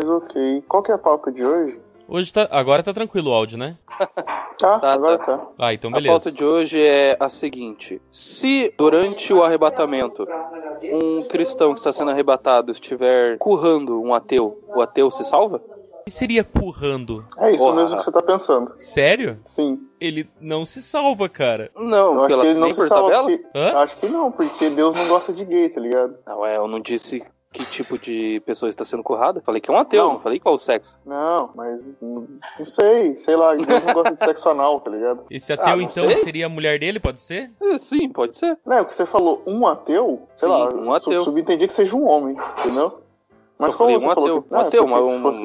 Mas ok. Qual que é a pauta de hoje? Hoje tá. Agora tá tranquilo o áudio, né? Tá, Tá, agora tá. tá. Ah, então A beleza. pauta de hoje é a seguinte: se durante o arrebatamento um cristão que está sendo arrebatado estiver currando um ateu, o ateu se salva? O que seria currando? É isso Porra. mesmo que você tá pensando. Sério? Sim. Ele não se salva, cara. Não, Eu acho pela, que ele não nem se por salva. tabela? Porque... Hã? Acho que não, porque Deus não gosta de gay, tá ligado? Não, é, eu não disse que tipo de pessoa está sendo currada. Falei que é um ateu, Não. não, falei qual o sexo. Não, mas não, não sei, sei lá, Deus não gosta de sexo anal, tá ligado? Esse ateu, Ah, então, sei. seria a mulher dele, pode ser? É, sim, pode ser. Não, é o que você falou, um ateu, sei Sim, lá, um ateu. Sub subentendi que seja um homem, entendeu? Mas eu falei como um ateu. que- Um Ah, ateu, porque mas um. fosse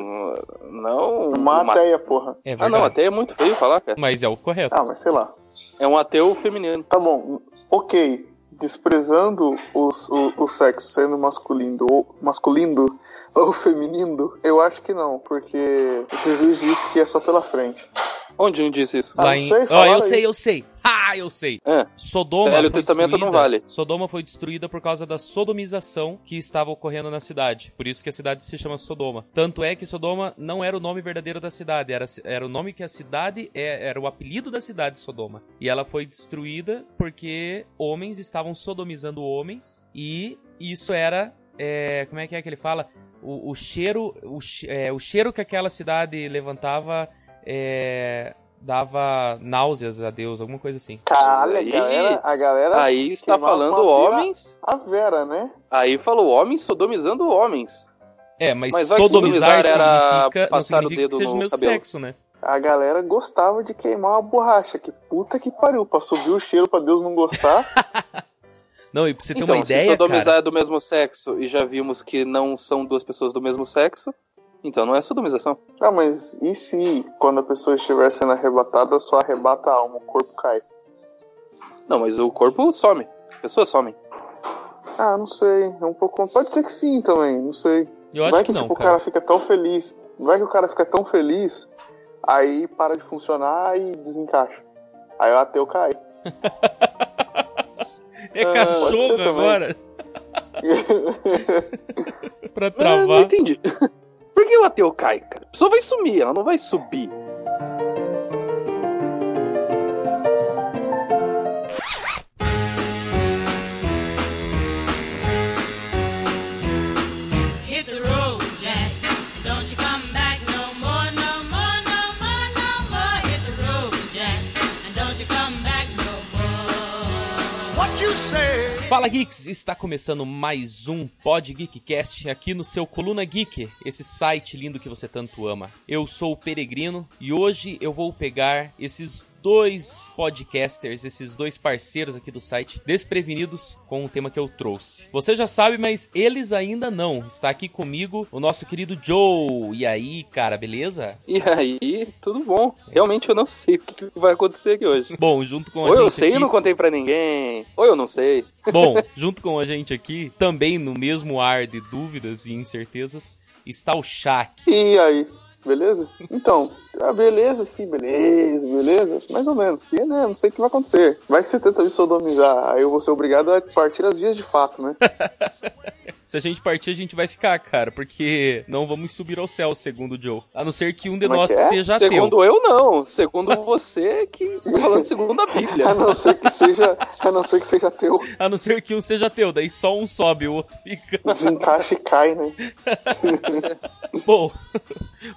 Não. uma uma- ateia, porra. É Ah, não, até é muito feio falar, cara. Mas é o correto. Ah, mas sei lá. É um ateu feminino. Tá bom, ok. Desprezando os, o, o sexo sendo masculino ou masculino ou feminino, eu acho que não, porque Jesus disse que é só pela frente. Onde não disse isso? Ah, Lá não em. sei, falaram eu aí. sei, eu sei. Ah, eu sei. É. Sodoma Velho foi Testamento não destruída. vale. Sodoma foi destruída por causa da sodomização que estava ocorrendo na cidade. Por isso que a cidade se chama Sodoma. Tanto é que Sodoma não era o nome verdadeiro da cidade, era, era o nome que a cidade é, era o apelido da cidade Sodoma. E ela foi destruída porque homens estavam sodomizando homens e isso era é, como é que é que ele fala? O, o cheiro, o, é, o cheiro que aquela cidade levantava é, dava náuseas a Deus, alguma coisa assim. Caralho, aí- a galera, a galera Aí está falando homens. a Vera, né? Aí falou homens sodomizando homens. É, mas, Mas sodomizar sodomizar era significa, não passar o significa dedo que seja o no mesmo cabelo. sexo, né? A galera gostava de queimar uma borracha. Que puta que pariu, pra subir o cheiro pra Deus não gostar. Não, e pra você ter então, uma se ideia, sodomizar cara, é do mesmo sexo e já vimos que não são duas pessoas do mesmo sexo, então não é sodomização. ah, mas e se quando a pessoa estiver sendo arrebatada, só arrebata a alma, o corpo cai? Não, mas o corpo some. A pessoa some. Ah, não sei. É um pouco. Pode ser que sim também, não sei. eu acho Vai que não, tipo, o cara. cara fica tão feliz. Vai que o cara fica tão feliz, aí para de funcionar e desencaixa. Aí o ateu cai. É Ah, cachorro agora. pra Ah, não travar. entendi. Por que o ateu cai, cara? A pessoa vai sumir, ela não vai subir. Fala Geeks, está começando mais um Pod Geekcast aqui no seu Coluna Geek, esse site lindo que você tanto ama. Eu sou o Peregrino e hoje eu vou pegar esses dois podcasters, esses dois parceiros aqui do site, desprevenidos com o tema que eu trouxe. Você já sabe, mas eles ainda não. Está aqui comigo o nosso querido Joe. E aí, cara, beleza? E aí, tudo bom. Realmente eu não sei o que, vai acontecer aqui hoje. Bom, junto com a Ou gente eu sei aqui... e não contei pra ninguém. Ou eu não sei. Bom, junto com a gente aqui, também no mesmo ar de dúvidas e incertezas, está o Shaq. E aí, beleza? Então, ah, beleza, sim, beleza, beleza. Mais ou menos. Porque, né, não sei o que vai acontecer. Vai que você tenta me sodomizar, aí eu vou ser obrigado a partir as vias de fato, né? Se a gente partir, a gente vai ficar, cara, porque não vamos subir ao céu, segundo o Joe. A não ser que um de Como é nós é? seja ateu. Segundo eu, não. Segundo você, que está falando segundo a A Bíblia. não ser que seja, a não ser que seja teu. A não ser que um seja ateu, daí só um sobe, o outro fica. Desencaixa e cai, né? Bom,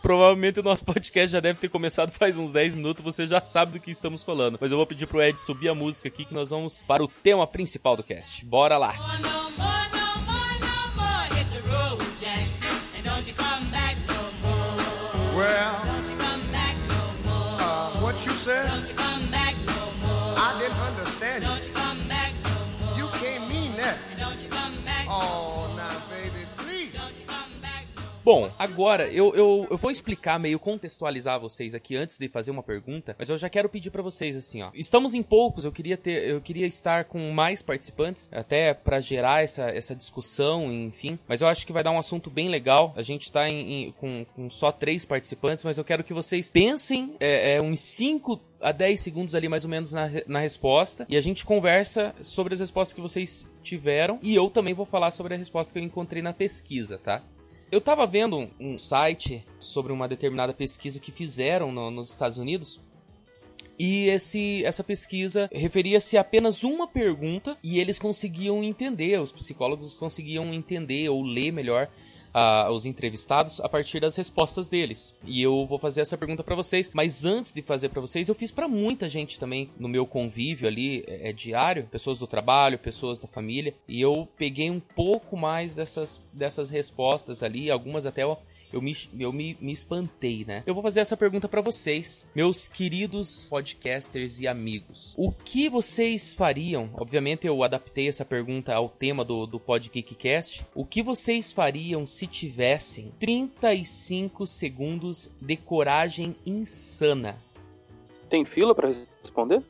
provavelmente o nosso podcast já deve ter começado faz uns 10 minutos, você já sabe do que estamos falando. Mas eu vou pedir pro Ed subir a música aqui que nós vamos para o tema principal do cast. Bora lá! No more, no more, Bom, agora eu, eu, eu vou explicar, meio contextualizar vocês aqui antes de fazer uma pergunta, mas eu já quero pedir pra vocês assim, ó. Estamos em poucos, eu queria ter, eu queria estar com mais participantes, até pra gerar essa, essa discussão, enfim. Mas eu acho que vai dar um assunto bem legal. A gente tá em, em- com, com só três participantes, mas eu quero que vocês pensem é, é, uns 5 a 10 segundos ali mais ou menos na, na resposta e a gente conversa sobre as respostas que vocês tiveram e eu também vou falar sobre a resposta que eu encontrei na pesquisa, tá? Eu tava vendo um, site sobre uma determinada pesquisa que fizeram no- nos Estados Unidos. E esse, essa pesquisa referia-se a apenas uma pergunta e eles conseguiam entender, os psicólogos conseguiam entender ou ler melhor ah, os entrevistados a partir das respostas deles. E eu vou fazer essa pergunta pra vocês, mas antes de fazer pra vocês, eu fiz pra muita gente também no meu convívio ali é, é diário, pessoas do trabalho, pessoas da família, e eu peguei um pouco mais dessas, dessas respostas ali, algumas até eu eu me, eu me, me espantei, né? Eu vou fazer essa pergunta pra vocês, meus queridos podcasters e amigos. O que vocês fariam? Obviamente eu adaptei essa pergunta ao tema do, do PodGeekCast. O que vocês fariam se tivessem 35 segundos de coragem insana? Tem fila pra responder?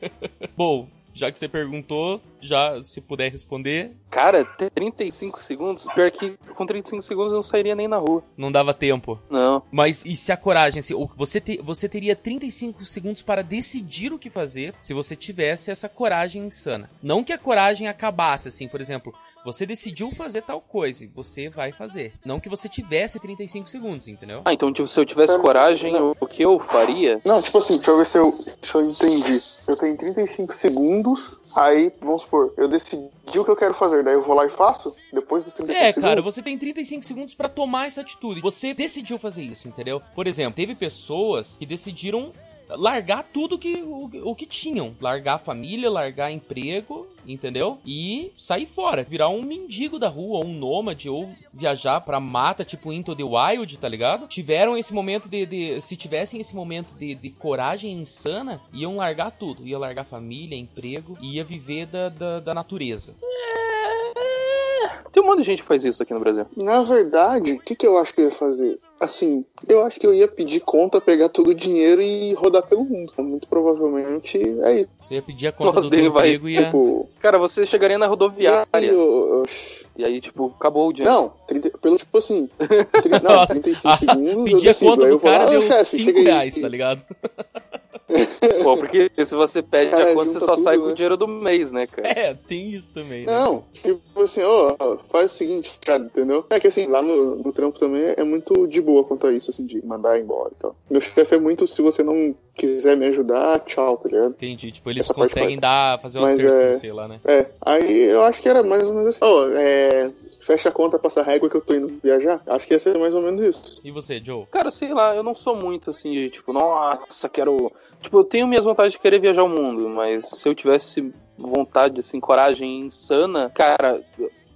Bom, já que você perguntou, já se puder responder, Cara, 35 segundos? Pior que com 35 segundos eu não sairia nem na rua. não dava tempo. Não. Mas e se a coragem, se, você, te- você teria 35 segundos para decidir o que fazer se você tivesse essa coragem insana. Não que a coragem acabasse, assim, por exemplo, você decidiu fazer tal coisa e você vai fazer. Não que você tivesse 35 segundos, entendeu? Ah, então tipo, se eu tivesse coragem, o, o que eu faria? Não, tipo assim, deixa eu ver se eu, se eu entendi. Eu tenho 35 segundos, aí, vamos supor, eu decidi o que eu quero fazer, daí eu vou lá e faço, depois dos 35 É, segundos. cara, você tem 35 segundos pra tomar essa atitude. Você decidiu fazer isso, entendeu? Por exemplo, teve pessoas que decidiram largar tudo que, o, o que tinham. Largar a família, largar emprego, entendeu? E sair fora. Virar um mendigo da rua, um nômade, ou viajar pra mata, tipo Into the Wild, tá ligado? Tiveram esse momento de... de- se tivessem esse momento de, de coragem insana, iam largar tudo. Ia largar família, emprego, ia viver da, da, da natureza. Tem um monte de gente que faz isso aqui no Brasil. Na verdade, o que, que eu acho que eu ia fazer? Assim, eu acho que eu ia pedir conta, pegar todo o dinheiro e rodar pelo mundo. Muito provavelmente é isso. Você ia pedir a conta Nossa, do teu daí vai, emprego e ia... Tipo, Cara, você chegaria na e rodoviária aí, eu- e aí, tipo, acabou o dinheiro. Não, 30 pelo tipo assim. tri- não, Nossa, 35 ah, segundos. eu Pedir a decido. conta do eu vou lá, cara "Ô, deu chefe, 5 chega aí." reais, tá ligado? Pô, porque se você pede Cara, a conta, você só tudo, sai né? com o dinheiro do mês, né, cara? É, tem isso também, né? Não, tipo assim, ó, ó, faz o seguinte, cara, entendeu? É que assim, lá no, no trampo também é muito de boa quanto a isso, assim, de mandar embora e tal. Meu chefe é muito, se você não quiser me ajudar, tchau, tá ligado? Entendi, tipo, eles Essa conseguem dar, fazer um Mas acerto é- com você lá, né? É, aí eu acho que era mais ou menos assim, ó, é, fecha a conta, passa a régua que eu tô indo viajar. Acho que ia ser mais ou menos isso. E você, Joe? Cara, sei lá, eu não sou muito assim de tipo, nossa, quero. Tipo, eu tenho minhas vontades de querer viajar o mundo, mas se eu tivesse vontade, assim, coragem insana, cara.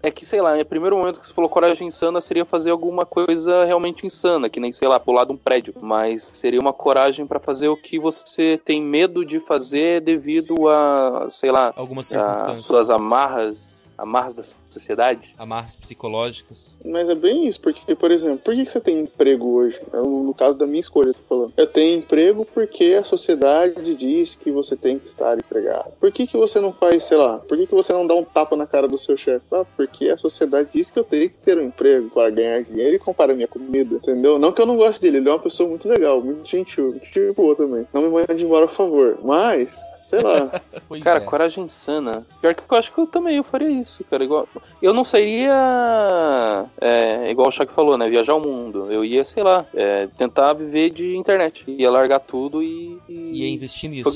É que, sei lá, no primeiro momento que você falou coragem insana seria fazer alguma coisa realmente insana, que nem, sei lá, pular de um prédio. Mas seria uma coragem pra fazer o que você tem medo de fazer devido a, sei lá, Algumas a circunstâncias. suas amarras, amarras da sociedade. Amarras psicológicas. Mas é bem isso, porque, por exemplo, por que que você tem emprego hoje? No, no caso da minha escolha, eu tô falando. Eu tenho emprego porque a sociedade diz que você tem que estar empregado. Por que, que você não faz, sei lá, por que, que você não dá um tapa na cara do seu chefe? Ah, porque a sociedade diz que eu tenho que ter um emprego para ganhar dinheiro e comprar a minha comida, entendeu? Não que eu não goste dele, ele é uma pessoa muito legal, muito gentil, muito boa também. Não me mande embora, por favor. Mas, sei lá. Pois Cara, é. coragem insana. Pior que eu acho que eu também eu faria isso, cara. Igual, eu não seria é, igual o Chuck falou, né? Viajar o mundo. Eu ia, sei lá, é, tentar viver de internet. Ia largar tudo e. Ia investir nisso.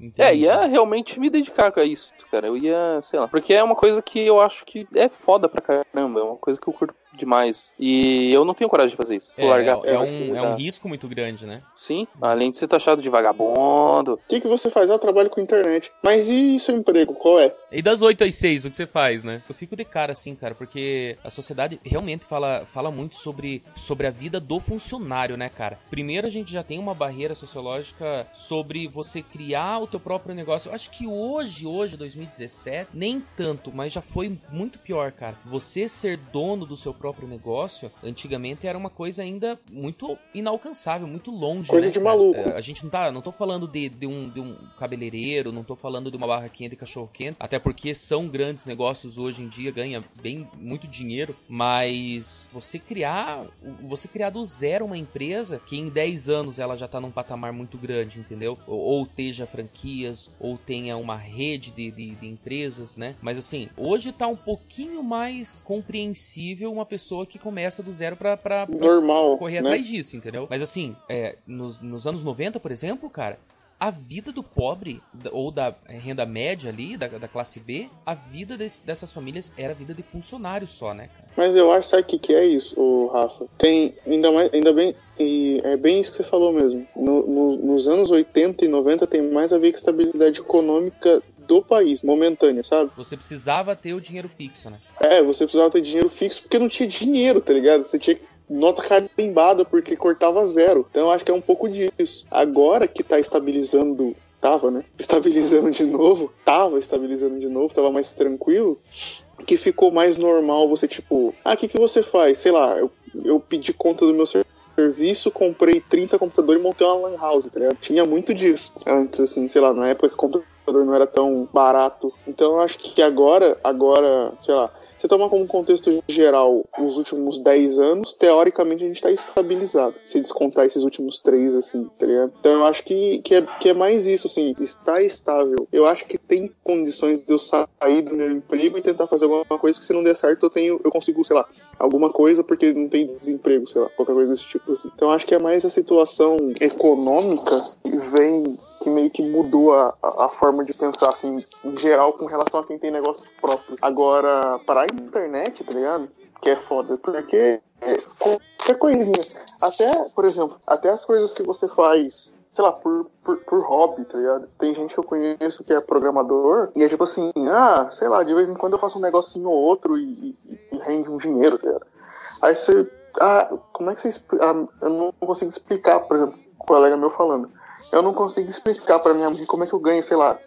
Entendi. É, ia realmente me dedicar a isso, cara. Eu ia, sei lá. Porque é uma coisa que eu acho que é foda pra caramba. É uma coisa que eu curto demais. E eu não tenho coragem de fazer isso. É, Vou largar. é, é vai se um, é um risco muito grande, né? Sim, além de ser taxado de vagabundo. O que, que você faz? Ah, eu trabalho com internet. Mas e seu emprego? Qual é? E das 8 às 6, o que você faz, né? Eu fico de cara assim, cara, porque a sociedade realmente fala, fala muito sobre, sobre a vida do funcionário, né, cara? Primeiro a gente já tem uma barreira sociológica sobre você criar o teu próprio negócio. Eu acho que hoje, hoje, 2017, nem tanto, mas já foi muito pior, cara. Você ser dono do seu próprio negócio, antigamente era uma coisa ainda muito inalcançável, muito longe. Coisa né, de maluco. É, a gente não tá, não tô falando de, de, um, de um cabeleireiro, não tô falando de uma barraquinha de cachorro quente, até porque são grandes negócios hoje em dia, ganha bem muito dinheiro, mas você criar, você criar do zero uma empresa que em 10 anos ela já tá num patamar muito grande, entendeu? Ou, ou teja franquias, ou tenha uma rede de, de, de empresas, né? Mas assim, hoje tá um pouquinho mais compreensível uma pessoa que começa do zero pra, pra, pra Normal. correr né? atrás disso, entendeu? Mas assim, é, nos, nos anos 90, por exemplo, cara, a vida do pobre, ou da renda média ali, da, da classe B, a vida desse- dessas famílias era a vida de funcionário só, né, cara? Mas eu acho, sabe o que, que é isso, ô, Rafa? Tem, ainda mais, ainda bem, e é bem isso que você falou mesmo. No- no- nos anos 80 e 90 tem mais a ver com estabilidade econômica do país, momentânea, sabe? Você precisava ter o dinheiro fixo, né? É, você precisava ter dinheiro fixo porque não tinha dinheiro, tá ligado? Você tinha nota carimbada porque cortava zero. Então eu acho que é um pouco disso. Agora que tá estabilizando, tava, né? Estabilizando de novo, tava estabilizando de novo, tava mais tranquilo, que ficou mais normal você, tipo, ah, o que, que você faz? Sei lá, eu, eu pedi conta do meu ser- serviço, comprei 30 computadores e montei uma lan house, tá ligado? Tinha muito disso antes, assim, sei lá, na época que o computador não era tão barato. Então eu acho que agora, agora, sei lá, você tomar como contexto geral os últimos 10 anos, teoricamente a gente tá estabilizado. Se descontar esses últimos 3, assim, tá ligado? Então eu acho que, que, é, que é mais isso, assim, está estável. Eu acho que tem condições de eu sair do meu emprego e tentar fazer alguma coisa que se não der certo eu tenho, eu consigo, sei lá, alguma coisa porque não tem desemprego, sei lá, qualquer coisa desse tipo, assim. Então eu acho que é mais a situação econômica que vem que meio que mudou a, a, forma de pensar, assim, em geral, com relação a quem tem negócio próprio. Agora, para a internet, tá ligado? Que é foda, porque é, qualquer coisinha, até, por exemplo, até as coisas que você faz, sei lá, por, por, por hobby, tá ligado? Tem gente que eu conheço que é programador, e é tipo assim, ah, sei lá, de vez em quando eu faço um negocinho ou outro e, e, e rende um dinheiro, tá ligado? Aí você, ah, como é que você? Ah, eu não consigo explicar, por exemplo, um colega meu falando eu não consigo explicar pra minha mãe como é que eu ganho, sei lá,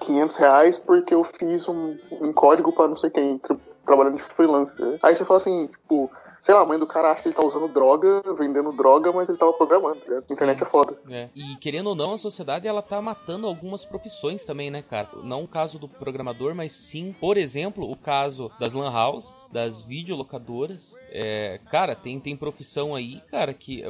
500 reais porque eu fiz um, um código pra não sei quem, tra trabalhando de freelancer. Aí você fala assim, tipo, sei lá, a mãe do cara acha que ele tá usando droga, vendendo droga, mas ele tava programando, ligado? A internet é foda. É. E querendo ou não, a sociedade ela tá matando algumas profissões também, né, cara? Não o caso do programador, mas sim, por exemplo, o caso das lan houses, das videolocadoras. É, cara, tem, tem profissão aí, cara, que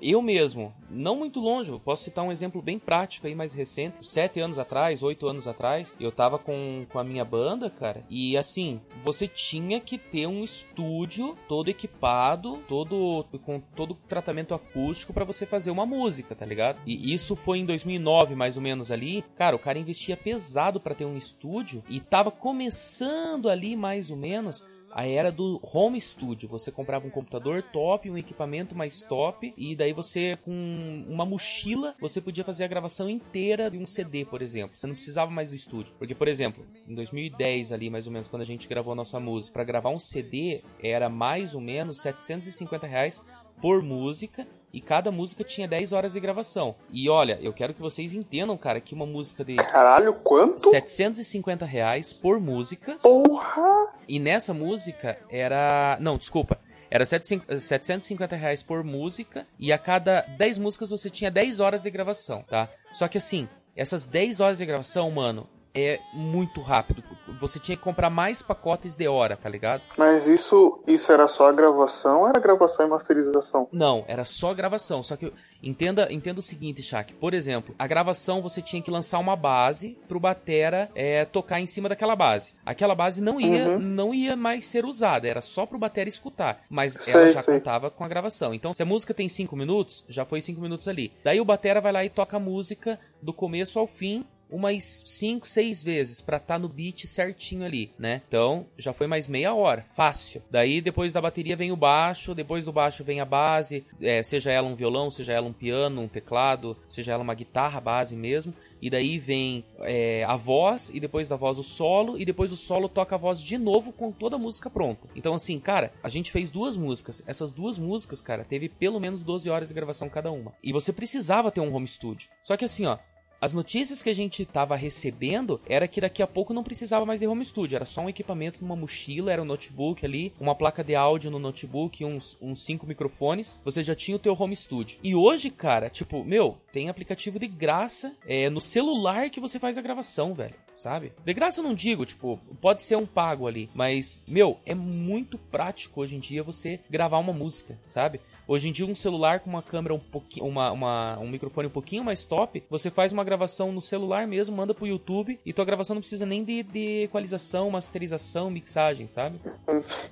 eu- mesmo, não muito longe, posso citar um exemplo bem prático aí, mais recente. Sete anos atrás, oito anos atrás, eu tava com, com a minha banda, cara, e assim, você tinha que ter um estúdio todo equipado, todo com todo tratamento acústico pra você fazer uma música, tá ligado? E isso foi em 2009, mais ou menos ali. Cara, o cara investia pesado pra ter um estúdio e tava começando ali mais ou menos a era do home studio. Você comprava um computador top, um equipamento mais top, e daí você, com uma mochila, você podia fazer a gravação inteira de um CD, por exemplo. Você não precisava mais do estúdio. Porque, por exemplo, em 2010, ali mais ou menos, quando a gente gravou a nossa música, para gravar um CD era mais ou menos 750 reais por música. E cada música tinha 10 horas de gravação. E olha, eu quero que vocês entendam, cara, que uma música de Caralho, quanto? 750 reais por música Porra! e nessa música era. Não, desculpa. Era 750 750 reais por música. E a cada 10 músicas você tinha 10 horas de gravação, tá? Só que assim, essas 10 horas de gravação, mano, é muito rápido. Você tinha que comprar mais pacotes de hora, tá ligado? Mas isso, isso era só a gravação ou era gravação e masterização? Não, era só gravação. Só que entenda, entenda o seguinte, Shaq. Por exemplo, a gravação você tinha que lançar uma base pro batera é, tocar em cima daquela base. Aquela base não ia, Uhum. não ia mais ser usada, era só pro batera escutar. Mas Sei, ela já sei. contava com a gravação. Então, se a música tem 5 minutos, já foi 5 minutos ali. Daí o batera vai lá e toca a música do começo ao fim umas 5, 6 vezes pra estar no beat certinho ali, né? Então, já foi mais meia hora, fácil. Daí, depois da bateria vem o baixo, depois do baixo vem a base, é, seja ela um violão, seja ela um piano, um teclado, seja ela uma guitarra base mesmo. E daí vem é, a voz, e depois da voz o solo, e depois o solo toca a voz de novo com toda a música pronta. Então, assim, cara, a gente fez duas músicas. Essas duas músicas, cara, teve pelo menos 12 horas de gravação cada uma. E você precisava ter um home studio. Só que assim, ó, as notícias que a gente tava recebendo era que daqui a pouco não precisava mais de home studio, era só um equipamento numa mochila, era um notebook ali, uma placa de áudio no notebook, uns, uns cinco microfones, você já tinha o teu home studio. E hoje, cara, tipo, meu, tem aplicativo de graça é, no celular que você faz a gravação, velho. Sabe? De graça eu não digo, tipo, pode ser um pago ali, mas, meu, é muito prático hoje em dia você gravar uma música, sabe? Hoje em dia, um celular com uma câmera um pouquinho, uma, uma- um microfone um pouquinho mais top, você faz uma gravação no celular mesmo, manda pro YouTube e tua gravação não precisa nem de, de equalização, masterização, mixagem, sabe?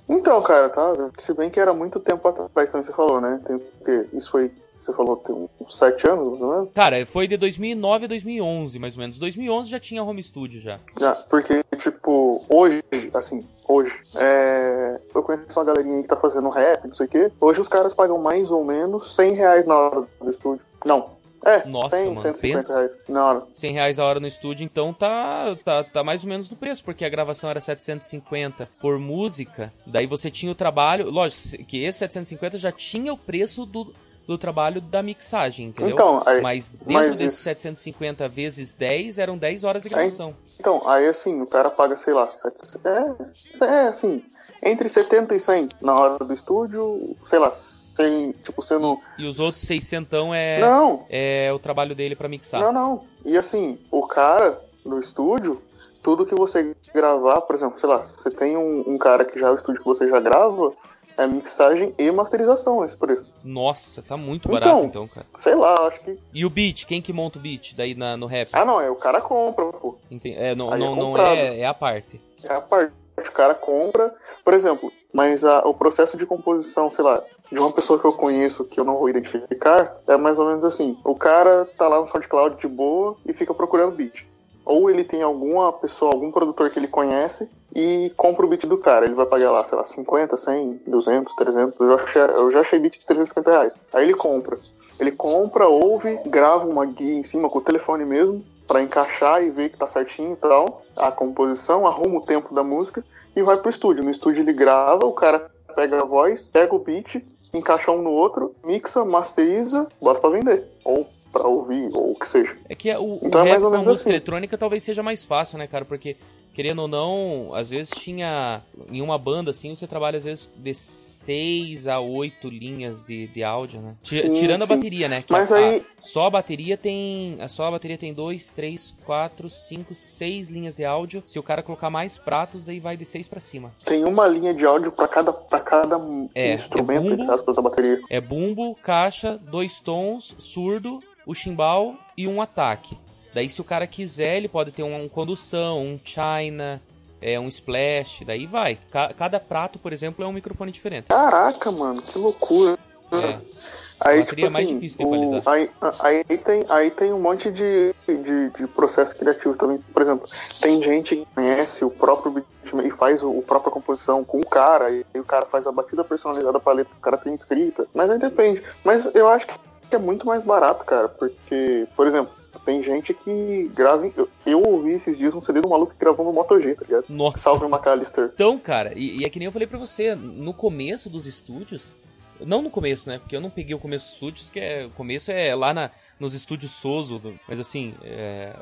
Então, cara, tá? Se bem que era muito tempo atrás, como você falou, né? Isso foi, você falou, tem uns sete anos, mais ou menos? Cara, foi de 2009 a 2011, mais ou menos. 2011 já tinha home studio já. Já, porque, tipo, hoje, assim, hoje, é, eu conheço uma galerinha que tá fazendo rap, não sei o quê. Hoje os caras pagam mais ou menos 100 reais na hora do estúdio. Não. É, Nossa, 100, mano, 150 pensa. reais na hora. 100 reais a hora no estúdio, então tá, tá, tá mais ou menos no preço, porque a gravação era 750 por música, daí você tinha o trabalho, lógico que esse 750 já tinha o preço do, do trabalho da mixagem, entendeu? Então, aí- mas dentro mas desses isso- 750 vezes 10 eram 10 horas de gravação. Então, aí assim, o cara paga, sei lá, é, é assim, entre 70 e 100 na hora do estúdio, sei lá, 100, tipo, sendo... E os outros 600 é, Não, é o trabalho dele pra mixar. Não, não. E assim, o cara no estúdio, tudo que você gravar, por exemplo, sei lá, você tem um, um cara que já é o estúdio que você já grava, é mixagem e masterização esse preço. Nossa, tá muito Então. barato então, cara. Sei lá, acho que. E o beat, quem que monta o beat daí na, no rap? Ah, não, é o cara compra, pô. Enten- É, não, Aí é não, não é, é a parte. É a parte. O cara compra, por exemplo, mas a- o processo de composição, sei lá, de uma pessoa que eu conheço, que eu não vou identificar, é mais ou menos assim. O cara tá lá no SoundCloud de boa e fica procurando beat. Ou ele tem alguma pessoa, algum produtor que ele conhece e compra o beat do cara. Ele vai pagar lá, sei lá, 50, 100, 200, 300. Eu, achei- eu já achei beat de 350 reais. Aí ele compra. Ele compra, ouve, grava uma guia em cima com o telefone mesmo, pra encaixar e ver que tá certinho e tal. A composição, arruma o tempo da música e vai pro estúdio. No estúdio ele grava, o cara pega a voz, pega o beat, encaixa um no outro, mixa, masteriza, bota pra vender. Ou pra ouvir, ou o que seja. É que o, o Então é rap mais ou com a menos música assim. eletrônica talvez seja mais fácil, né, cara? Porque, querendo ou não, às vezes tinha. Em uma banda, assim, você trabalha às vezes de 6 a 8 linhas de, de áudio, né? Ti- Sim, Tirando a sim. bateria, né? Que Mas a- aí- a- só a bateria tem. a- Só a bateria tem 2, 3, 4, 5, 6 linhas de áudio. Se o cara colocar mais pratos, daí vai de 6 pra cima. Tem uma linha de áudio pra cada, pra cada É, instrumento, é bumbo. aspas, da bateria. É bumbo, caixa, dois tons, surdo, o chimbal e um ataque. Daí, se o cara quiser, ele pode ter uma condução, um china, é, um splash, daí vai. Ca- cada prato, por exemplo, é um microfone diferente. Caraca, mano, que loucura. É. Aí, bateria tipo é mais assim, difícil o- aí, aí, tem, aí tem um monte de, de, de processo criativo também. Por exemplo, tem gente que conhece o próprio beatmaker e faz o, o própria composição com o cara, e, aí o cara faz a batida personalizada pra letra que o cara tem escrita. Mas aí depende. Mas eu acho que é muito mais barato, cara, porque, por exemplo, tem gente que grava. em- Eu, eu ouvi esses dias um CD do maluco que gravou no Moto G, tá ligado? Nossa. Salve McAllister. Então, cara, e, e é que nem eu falei pra você, no começo dos estúdios, não no começo, né? Porque eu não peguei o começo dos estúdios, que é, o começo é lá na, nos estúdios Soso, mas assim, é,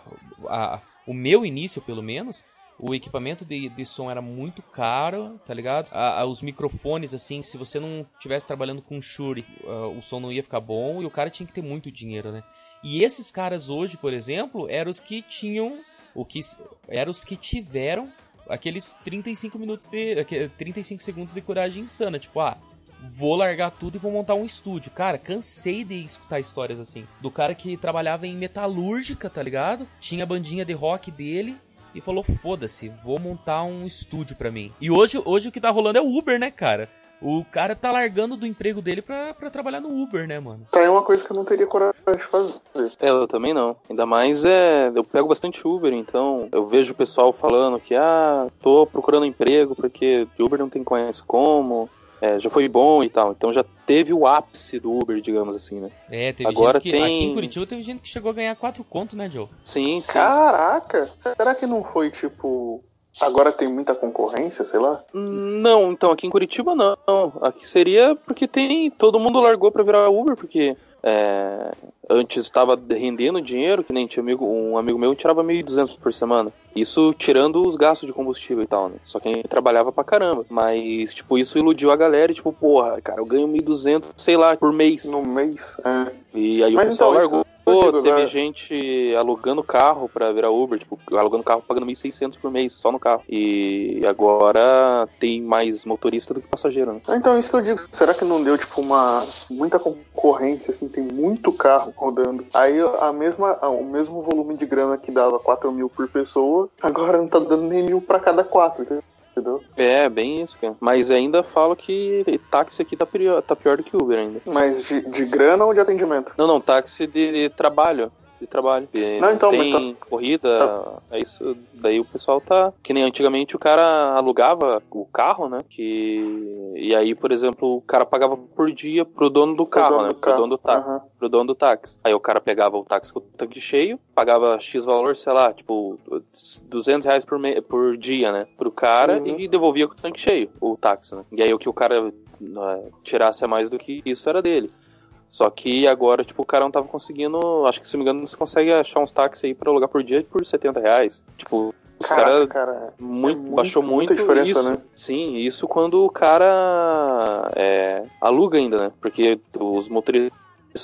a- o meu início, pelo menos, o equipamento de, de som era muito caro, tá ligado? A- a- os microfones, assim, se você não estivesse trabalhando com Shure, ah, o som não ia ficar bom e o cara tinha que ter muito dinheiro, né? E esses caras hoje, por exemplo, eram os que tinham, o que eram os que tiveram aqueles 35 minutos de. aque- 35 segundos de coragem insana. Tipo, ah, vou largar tudo e vou montar um estúdio. Cara, cansei de escutar histórias assim. Do cara que trabalhava em metalúrgica, tá ligado? Tinha a bandinha de rock dele. E falou, foda-se, vou montar um estúdio pra mim. E hoje, hoje o que tá rolando é o Uber, né, cara? O cara tá largando do emprego dele pra, pra trabalhar no Uber, né, mano? Tá aí uma coisa que eu não teria coragem de fazer. É, eu também não. Ainda mais é. Eu pego bastante Uber, então eu vejo o pessoal falando que, ah, tô procurando emprego porque Uber não tem conhece como. é, já foi bom e tal. Então já teve o ápice do Uber, digamos assim, né? É, teve Agora gente que. tem- Aqui em Curitiba teve gente que chegou a ganhar quatro conto, né, Joe? Sim, sim. Caraca! Será que não foi tipo. Agora tem muita concorrência, sei lá? Não, então aqui em Curitiba não. Aqui seria porque tem. Todo mundo largou pra virar Uber, porque é, antes estava rendendo dinheiro, que nem tinha amigo, um amigo meu tirava 1.200 por semana. Isso tirando os gastos de combustível e tal, né? Só quem trabalhava pra caramba. Mas, tipo, isso iludiu a galera e, tipo, porra, cara, eu ganho 1.200, sei lá, por mês. No mês? É. E aí Mas o pessoal então, largou. Pô, teve agora- gente alugando carro pra virar Uber, tipo, alugando carro pagando 1.600 por mês só no carro. E agora tem mais motorista do que passageiro, né? Ah, Então, isso que eu digo. Será que não deu, tipo, uma. muita concorrência, assim, tem muito carro rodando. Aí a mesma, o mesmo volume de grana que dava 4 mil por pessoa, agora não tá dando nem mil pra cada quatro, entendeu? É, bem isso, cara. Mas ainda falo que táxi aqui tá pior, tá pior do que Uber ainda. Mas de, de grana ou de atendimento? Não, não, táxi de, de trabalho. De trabalho. Não, então, mas tem corrida, é isso. Daí o pessoal tá. Que nem antigamente o cara alugava o carro, né? Que. E aí, por exemplo, o cara pagava por dia pro dono do carro, dono né? do Pro carro. dono do táxi. Aham. Pro dono do táxi. Aí o cara pegava o táxi com o tanque cheio, pagava X valor, sei lá, tipo, 200 reais por, me- por dia, né? Pro cara Uhum. e devolvia com o tanque cheio, o táxi, né? E aí o que o cara né, tirasse a mais do que isso era dele. Só que agora, tipo, o cara não tava conseguindo. Acho que se não me engano, você consegue achar uns táxis aí pra alugar por dia por 70 reais. Tipo, os caras cara. muito, é muito- baixou muita muito diferença, isso. né? Sim, isso quando o cara é, aluga ainda, né? Porque os motoristas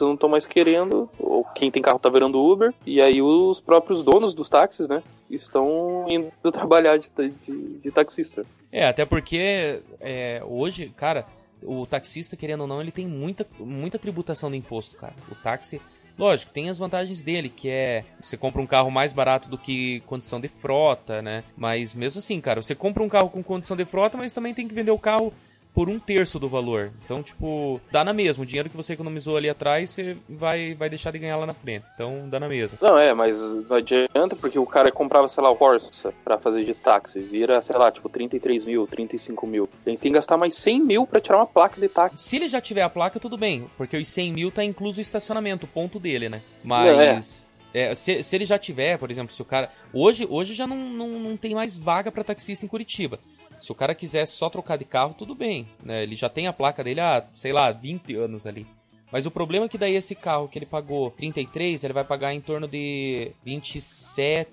não estão mais querendo, ou quem tem carro tá virando Uber, e aí os próprios donos dos táxis, né? Estão indo trabalhar de, de, de taxista. É, até porque é, hoje, cara, o taxista, querendo ou não, ele tem muita, muita tributação de imposto, cara. O táxi, lógico, tem as vantagens dele, que é você compra um carro mais barato do que condição de frota, né? Mas mesmo assim, cara, você compra um carro com condição de frota, mas também tem que vender o carro por um terço do valor. Então, tipo, dá na mesma. O dinheiro que você economizou ali atrás, você vai, vai deixar de ganhar lá na frente. Então, dá na mesma. Não, é, mas não adianta, porque o cara comprava, sei lá, o Corsa pra fazer de táxi, vira, sei lá, tipo, 33 mil, 35 mil. Ele tem que gastar mais 100 mil pra tirar uma placa de táxi. Se ele já tiver a placa, tudo bem, porque os 100 mil tá incluso o estacionamento, o ponto dele, né? Mas. é, se, se ele já tiver, por exemplo, se o cara. Hoje, hoje já não, não, não tem mais vaga pra taxista em Curitiba. Se o cara quiser só trocar de carro, tudo bem. Né? Ele já tem a placa dele há, sei lá, 20 anos ali. Mas o problema é que daí esse carro que ele pagou 33, ele vai pagar em torno de 27.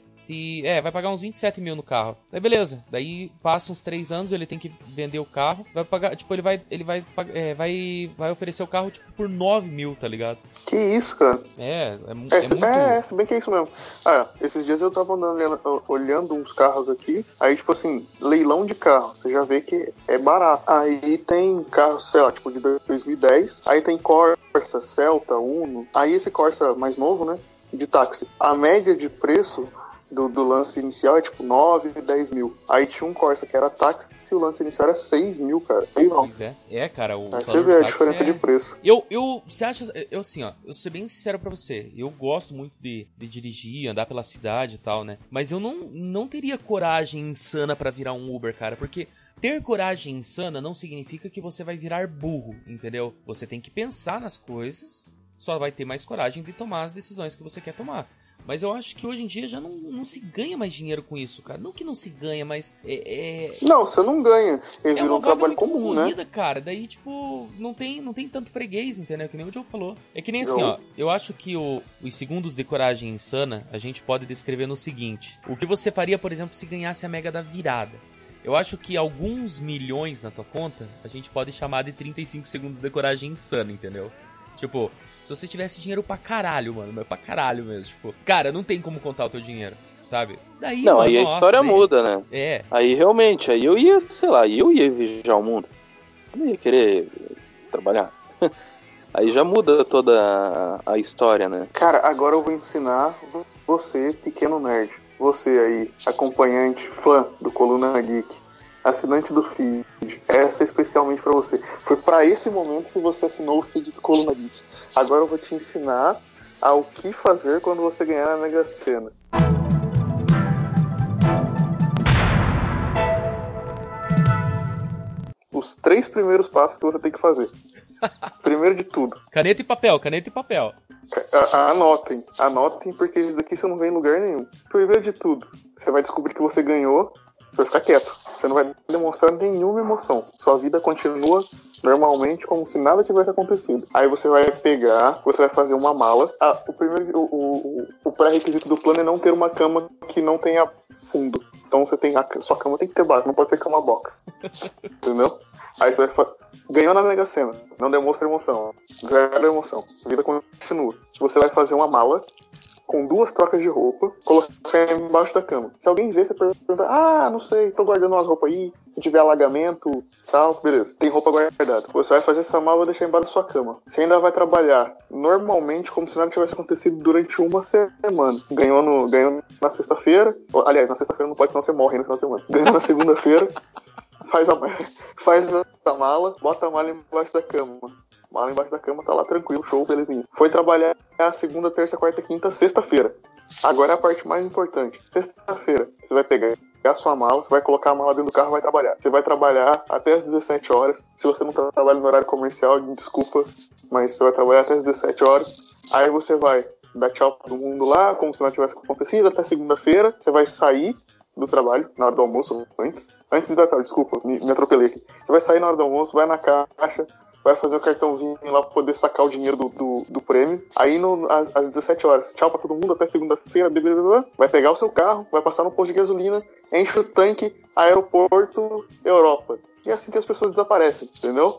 É, vai pagar uns 27 mil no carro. Daí beleza. Daí passa uns 3 anos, ele tem que vender o carro. Vai pagar, tipo, ele vai. Ele vai, é, vai, vai oferecer o carro, tipo, por 9 mil, tá ligado? Que isso, cara? É, é, É, é muito. é, é, se bem que é isso mesmo. Ah, esses dias eu tava andando, olhando, uns carros aqui, aí, tipo assim, leilão de carro, você já vê que é barato. Aí tem carros, sei lá, tipo, de 2010, aí tem Corsa, Celta, Uno, aí esse Corsa mais novo, né, de táxi. A média de preço do, do lance inicial é, tipo, 9, 10 mil. Aí tinha um Corsa que era táxi, e o lance inicial era 6 mil, cara. Aí não. Pois é. É, cara, o Aí você vê a diferença é- de preço. Eu, eu, você acha, eu assim, ó, eu ser bem sincero pra você, eu gosto muito de, de dirigir, andar pela cidade e tal, né? Mas eu não, não teria coragem insana pra virar um Uber, cara, porque ter coragem insana não significa que você vai virar burro, entendeu? Você tem que pensar nas coisas, só vai ter mais coragem de tomar as decisões que você quer tomar. Mas eu acho que hoje em dia já não, não se ganha mais dinheiro com isso, cara. Não que não se ganha, mas é, é, Não, você não ganha. Ele é vira uma um trabalho comum, né? corrida, cara. Daí, tipo, não tem, não tem tanto freguês, entendeu? Que nem o Joe falou. É que nem assim, Eu- ó. Eu acho que o- os segundos de coragem insana a gente pode descrever no seguinte: o que você faria, por exemplo, se ganhasse a mega da virada? Eu acho que alguns milhões na tua conta a gente pode chamar de 35 segundos de coragem insana, entendeu? Tipo, se você tivesse dinheiro pra caralho, mano, mas pra caralho mesmo. Tipo, cara, não tem como contar o teu dinheiro, sabe? Daí. Não, mano, aí a nossa, história daí- muda, né? É, Aí realmente, aí eu ia, sei lá, eu ia viajar o mundo. Eu não ia querer trabalhar. Aí já muda toda a, a história, né? Cara, agora eu vou ensinar você, pequeno nerd. Você aí, acompanhante, fã do Coluna Geek, assinante do feed. Essa é especialmente pra você. Foi pra esse momento que você assinou o feed do Coluna Geek. Agora eu vou te ensinar ao que fazer quando você ganhar na Mega Sena. Os três primeiros passos que você tem que fazer. Primeiro de tudo, caneta e papel, caneta e papel. a- Anotem, anotem, porque isso daqui você não vê em lugar nenhum. Primeiro de tudo, você vai descobrir que você ganhou, você vai ficar quieto. Você não vai demonstrar nenhuma emoção. Sua vida continua normalmente como se nada tivesse acontecido. Aí você vai pegar, você vai fazer uma mala. Ah, o primeiro, o, o, o pré-requisito do plano é não ter uma cama que não tenha fundo. Então você tem a, sua cama tem que ter base, não pode ser cama box. Entendeu? Aí você vai fa... ganhou na Mega Sena, não demonstra emoção. Zero emoção. A vida continua. Você vai fazer uma mala com duas trocas de roupa, colocar embaixo da cama. Se alguém ver, você pergunta, ah, não sei, tô guardando umas roupas aí, se tiver alagamento, tal, beleza, tem roupa guardada. Você vai fazer essa mala e deixar embaixo da sua cama. Você ainda vai trabalhar normalmente como se nada tivesse acontecido durante uma semana. Ganhou, no, ganhou na sexta-feira, aliás, na sexta-feira não pode, senão você morre no final de semana. Ganhou na segunda-feira, faz faz a mala, bota a mala embaixo da cama. Mala embaixo da cama, tá lá tranquilo, show, belezinha. Foi trabalhar a segunda, terça, quarta, quinta, sexta-feira. Agora é a parte mais importante. Sexta-feira, você vai pegar a sua mala, você vai colocar a mala dentro do carro e vai trabalhar. Você vai trabalhar até as 17 horas. Se você não trabalha no horário comercial, desculpa, mas você vai trabalhar até as 17 horas. Aí você vai dar tchau pra todo mundo lá, como se nada tivesse acontecido, até segunda-feira. Você vai sair do trabalho, na hora do almoço, antes. Antes do trabalho, desculpa, me, me atropelei aqui. Você vai sair na hora do almoço, vai na caixa, vai fazer o cartãozinho lá pra poder sacar o dinheiro do, do, do prêmio. Aí no, às, às 17 horas, tchau pra todo mundo, até segunda-feira, vai pegar o seu carro, vai passar no posto de gasolina, enche o tanque, aeroporto, Europa. E é assim que as pessoas desaparecem, entendeu?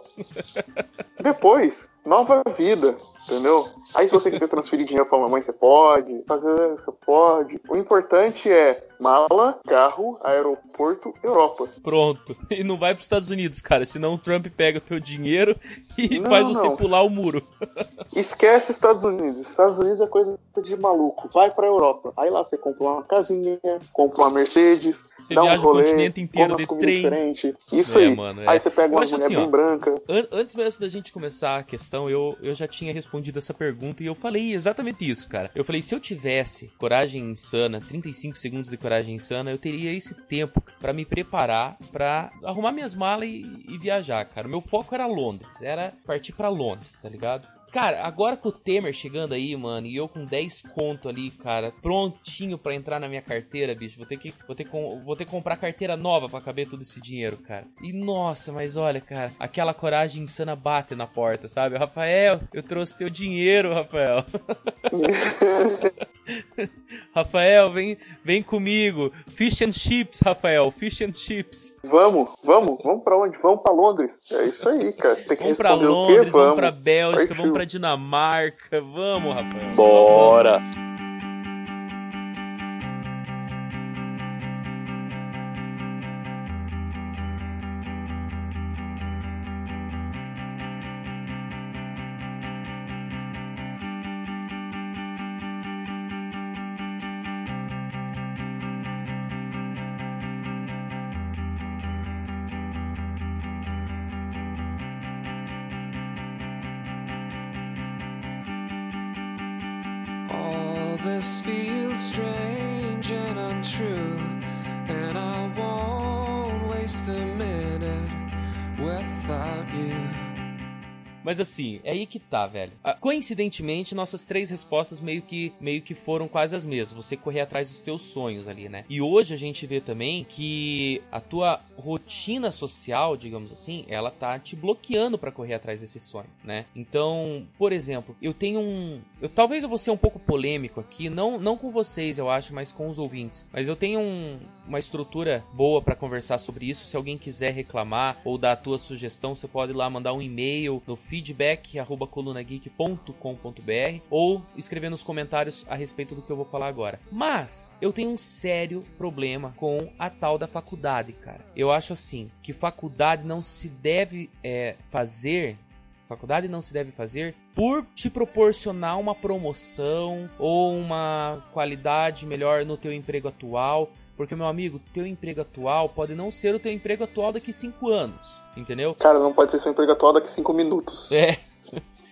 Depois, nova vida, entendeu? Aí se você quiser transferir dinheiro pra mamãe, você pode, fazer, você pode. O importante é mala, carro, aeroporto, Europa. Pronto. E não vai pros Estados Unidos, cara, senão o Trump pega o teu dinheiro e Não, faz você não. pular o muro. Esquece Estados Unidos. Estados Unidos é coisa de maluco. Vai pra Europa. Aí lá você compra uma casinha, compra uma Mercedes, Você dá um viaja o rolê, continente inteiro de trem. diferentes. Isso É, aí. mano, é. Aí você pega uma acho mulher assim, bem ó. branca. An- Antes mesmo da gente começar a questão, eu, eu já tinha respondido essa pergunta e eu falei exatamente isso, cara. Eu falei, se eu tivesse coragem insana, 35 segundos de coragem insana, eu teria esse tempo pra me preparar pra arrumar minhas malas e, e viajar, cara. Meu foco era Londres, era partir pra Londres, tá ligado? Cara, agora com o Temer chegando aí, mano, e eu com 10 conto ali, cara, prontinho pra entrar na minha carteira, bicho, vou ter que vou ter, vou ter que comprar carteira nova pra caber todo esse dinheiro, cara. E nossa, mas olha, cara, aquela coragem insana bate na porta, sabe? Rafael, eu trouxe teu dinheiro, Rafael. Rafael, vem, vem comigo. Fish and chips, Rafael, fish and chips. Vamos, vamos, vamos pra onde? Vamos pra Londres. É isso aí, cara. Tem que Vamos o Londres, quê? vamos pra Bélgica, vamos pra Dinamarca, vamos, Rafael. Bora! All this feels strange and untrue, and I won't waste a minute without you. Mas assim, é aí que tá, velho. Ah, Coincidentemente, nossas três respostas meio que, meio que foram quase as mesmas. Você correr atrás dos teus sonhos ali, né? E hoje a gente vê também que a tua rotina social, digamos assim, ela tá te bloqueando pra correr atrás desse sonho, né? Então, por exemplo, eu tenho um. Eu, talvez eu vou ser um pouco polêmico aqui, não, não com vocês, eu acho, mas com os ouvintes. Mas eu tenho um- uma estrutura boa pra conversar sobre isso. Se alguém quiser reclamar ou dar a tua sugestão, você pode ir lá mandar um e-mail no feedback@colunageek.com.br ou escrever nos comentários a respeito do que eu vou falar agora. Mas eu tenho um sério problema com a tal da faculdade, cara. Eu acho assim que faculdade não se deve é, fazer Faculdade não se deve fazer por te proporcionar uma promoção ou uma qualidade melhor no teu emprego atual. Porque, meu amigo, teu emprego atual pode não ser o teu emprego atual daqui 5 anos, entendeu? Cara, não pode ser seu emprego atual daqui cinco minutos. É,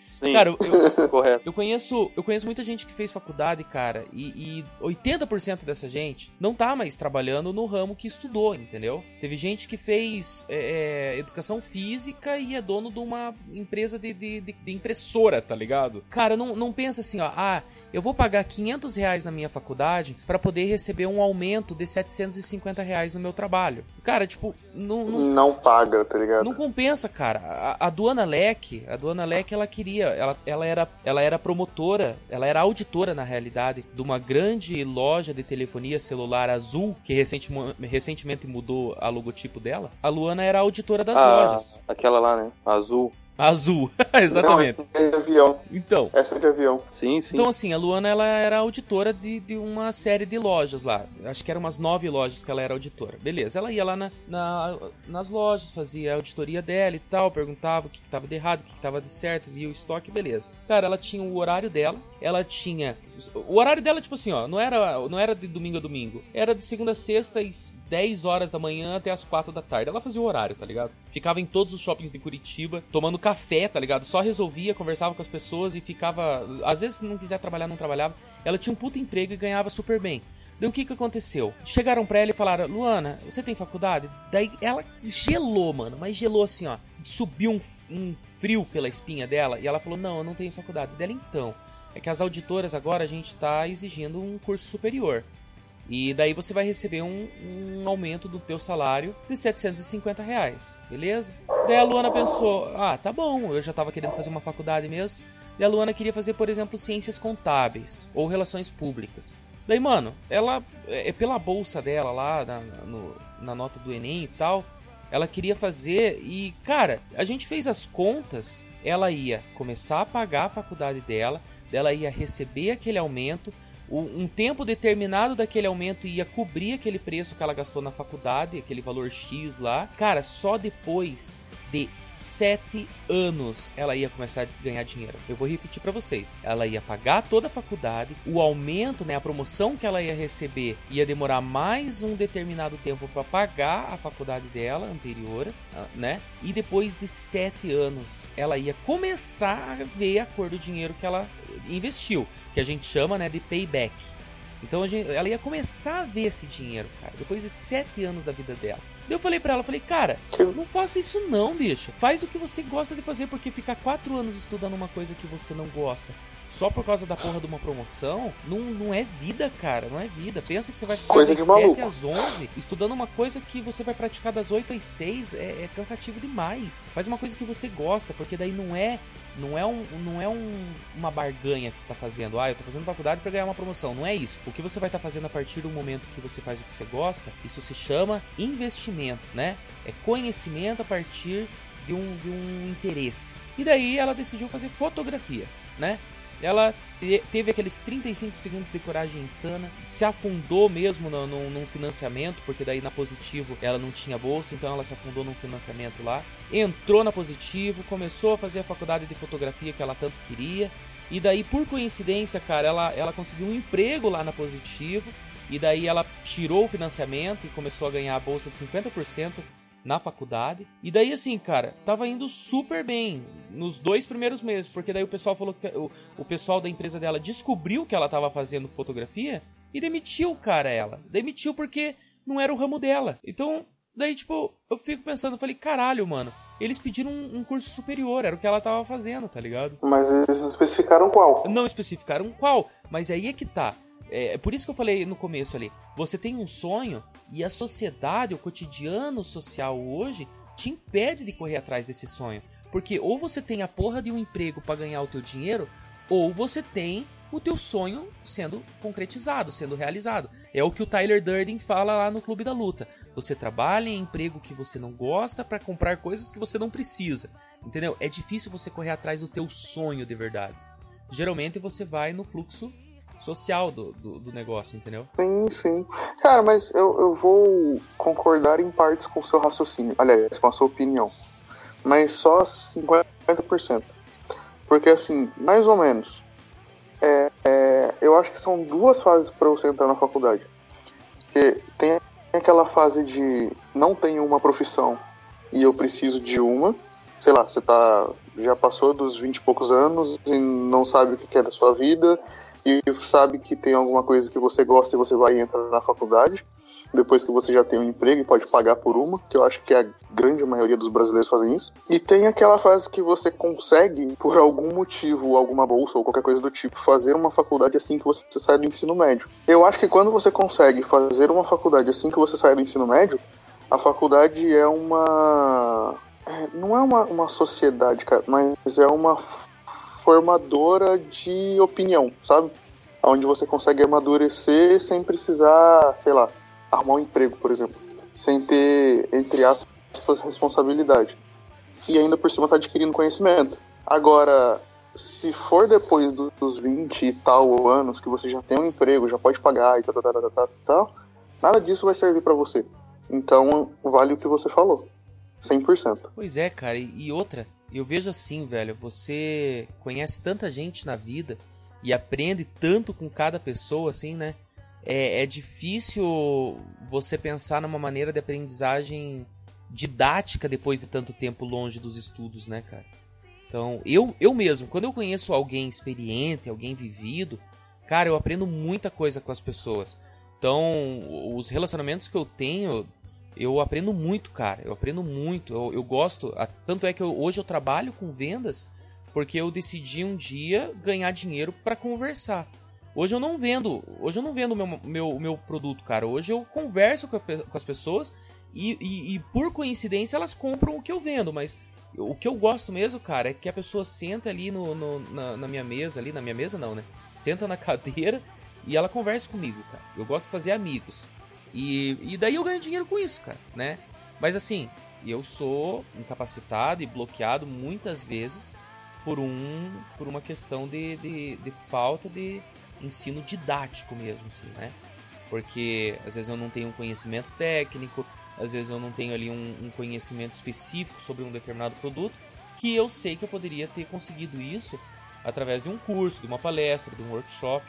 Sim, cara, eu, correto. eu conheço, eu conheço muita gente que fez faculdade, cara, e, e 80% dessa gente não tá mais trabalhando no ramo que estudou, entendeu? Teve gente que fez é, é, educação física e é dono de uma empresa de, de, de- de impressora, tá ligado? Cara, não, não pensa assim, ó, ah, eu vou pagar 500 reais na minha faculdade para poder receber um aumento de 750 reais no meu trabalho. Cara, tipo, não, não, Não paga, tá ligado? não compensa, cara. A, a Duana Leque, a Duana Leque, ela queria, ela, ela, era, ela era promotora, ela era auditora, na realidade, de uma grande loja de telefonia celular azul, que recenti- recentemente mudou a logotipo dela. A Luana era auditora das Ah, lojas. Aquela lá, né? Azul. Azul, exatamente. Não, essa é de avião. Então, Essa é de avião. Sim, sim. Então, assim, a Luana ela era auditora de, de uma série de lojas lá. Acho que eram umas nove lojas que ela era auditora. Beleza, ela ia lá na, na- nas lojas, fazia a auditoria dela e tal, perguntava o que, que tava de errado, o que, que tava de certo, via o estoque, beleza. Cara, ela tinha o horário dela, ela tinha. O horário dela, tipo assim, ó, não era, não era de domingo a domingo. Era de segunda a sexta, às 10 horas da manhã até as 4 da tarde. Ela fazia o horário, tá ligado? Ficava em todos os shoppings de Curitiba, tomando café, tá ligado? Só resolvia, conversava com as pessoas e ficava. Às vezes, se não quiser trabalhar, não trabalhava. Ela tinha um puto emprego e ganhava super bem. Daí o que que aconteceu? Chegaram pra ela e falaram: Luana, você tem faculdade? Daí ela gelou, mano, mas gelou assim, ó. Subiu um, um frio pela espinha dela e ela falou: Não, eu não tenho faculdade. Dela então. É que as auditoras agora a gente tá exigindo um curso superior. E daí você vai receber um, um aumento do teu salário de 750 reais, beleza? Daí a Luana pensou, ah, tá bom, eu já tava querendo fazer uma faculdade mesmo. Daí a Luana queria fazer, por exemplo, ciências contábeis ou relações públicas. Daí, mano, ela, é pela bolsa dela lá, na, no- na nota do Enem e tal, ela queria fazer e, cara, a gente fez as contas, ela ia começar a pagar a faculdade dela, ela ia receber aquele aumento, um tempo determinado daquele aumento ia cobrir aquele preço que ela gastou na faculdade, aquele valor X lá. Cara, só depois de sete anos ela ia começar a ganhar dinheiro. Eu vou repetir pra vocês. Ela ia pagar toda a faculdade, o aumento, né, a promoção que ela ia receber ia demorar mais um determinado tempo pra pagar a faculdade dela anterior, ah, né? E depois de sete anos ela ia começar a ver a cor do dinheiro que ela investiu, que a gente chama, né, de payback. Então a gente- ela ia começar a ver esse dinheiro, cara, depois de sete anos da vida dela. Eu falei pra ela, falei, cara, não faça isso não, bicho. Faz o que você gosta de fazer, porque ficar quatro anos estudando uma coisa que você não gosta só por causa da porra de uma promoção, não, não é vida, cara, não é vida. Pensa que você vai ficar Coisa das de maluco. 7 às 11 estudando uma coisa que você vai praticar das 8 às 6, é, é cansativo demais. Faz uma coisa que você gosta, porque daí não é não é, um, não é um, uma barganha que você está fazendo. Ah, eu tô fazendo faculdade para ganhar uma promoção. Não é isso. O que você vai estar fazendo a partir do momento que você faz o que você gosta, isso se chama investimento, né? É conhecimento a partir de um, de um interesse. E daí ela decidiu fazer fotografia, né? Ela te- teve aqueles 35 segundos de coragem insana, se afundou mesmo no, no- num financiamento, porque daí na positivo ela não tinha bolsa, então ela se afundou num financiamento lá. Entrou na positivo, começou a fazer a faculdade de fotografia que ela tanto queria. E daí, por coincidência, cara, ela, ela conseguiu um emprego lá na positivo. E daí ela tirou o financiamento e começou a ganhar a bolsa de 50% na faculdade. E daí, assim, cara, tava indo super bem nos dois primeiros meses, porque daí o pessoal falou que o, o pessoal da empresa dela descobriu que ela tava fazendo fotografia e demitiu, cara, ela. Demitiu porque não era o ramo dela. Então, daí, tipo, eu fico pensando, eu falei, caralho, mano, eles pediram um, um curso superior, era o que ela tava fazendo, tá ligado? Mas eles não especificaram qual. Não especificaram qual, mas aí é que tá. É, é por isso que eu falei no começo ali. Você tem um sonho e a sociedade, o cotidiano social hoje, te impede de correr atrás desse sonho. Porque ou você tem a porra de um emprego pra ganhar o teu dinheiro, ou você tem o teu sonho sendo concretizado, sendo realizado. É o que o Tyler Durden fala lá no Clube da Luta. Você trabalha em emprego que você não gosta pra comprar coisas que você não precisa. Entendeu? É difícil você correr atrás do teu sonho de verdade. Geralmente você vai no fluxo social do, do, do negócio, entendeu? Sim, sim. Cara, mas eu, eu vou concordar em partes com o seu raciocínio. Aliás, com a sua opinião. Mas só 50%. Porque, assim, mais ou menos. é, é, eu acho que são duas fases para você entrar na faculdade. Porque tem aquela fase de não tenho uma profissão e eu preciso de uma. Sei lá, você tá, já passou dos 20 e poucos anos e não sabe o que é da sua vida e sabe que tem alguma coisa que você gosta e você vai entrar na faculdade. depois que você já tem um emprego e pode pagar por uma, que eu acho que a grande maioria dos brasileiros fazem isso. E tem aquela fase que você consegue, por algum motivo, alguma bolsa ou qualquer coisa do tipo, fazer uma faculdade assim que você sai do ensino médio. Eu acho que quando você consegue fazer uma faculdade assim que você sai do ensino médio, a faculdade é uma. é, não é uma, uma sociedade, cara, mas é uma formadora de opinião, sabe? Onde você consegue amadurecer sem precisar, sei lá, arrumar um emprego, por exemplo. Sem ter, entre aspas, responsabilidade. E ainda por cima tá adquirindo conhecimento. Agora, se for depois do- dos 20 e tal anos que você já tem um emprego, já pode pagar e tal, tal, tal, tal, tal, tal, nada disso vai servir pra você. Então, vale o que você falou. 100%. Pois é, cara, e outra, eu vejo assim, velho, você conhece tanta gente na vida e aprende tanto com cada pessoa, assim, né? É, é difícil você pensar numa maneira de aprendizagem didática depois de tanto tempo longe dos estudos, né, cara? Então, eu, eu mesmo, quando eu conheço alguém experiente, alguém vivido, cara, eu aprendo muita coisa com as pessoas. Então, os relacionamentos que eu tenho, eu aprendo muito, cara. Eu aprendo muito. Eu, eu gosto. Tanto é que eu- hoje eu trabalho com vendas porque eu decidi um dia ganhar dinheiro pra conversar. Hoje eu não vendo. Hoje eu não vendo meu, meu, meu produto, cara. Hoje eu converso com, a com as pessoas e, e- e, por coincidência elas compram o que eu vendo. Mas o que eu gosto mesmo, cara, é que a pessoa senta ali no, no- na, na minha mesa, ali, na minha mesa não, né? Senta na cadeira e ela conversa comigo, cara. Eu gosto de fazer amigos. E, e daí eu ganho dinheiro com isso, cara, né? Mas assim, eu sou incapacitado e bloqueado muitas vezes por um por uma questão de, de, de falta de ensino didático mesmo, assim, né? Porque às vezes eu não tenho um conhecimento técnico, às vezes eu não tenho ali um, um conhecimento específico sobre um determinado produto, que eu sei que eu poderia ter conseguido isso através de um curso, de uma palestra, de um workshop.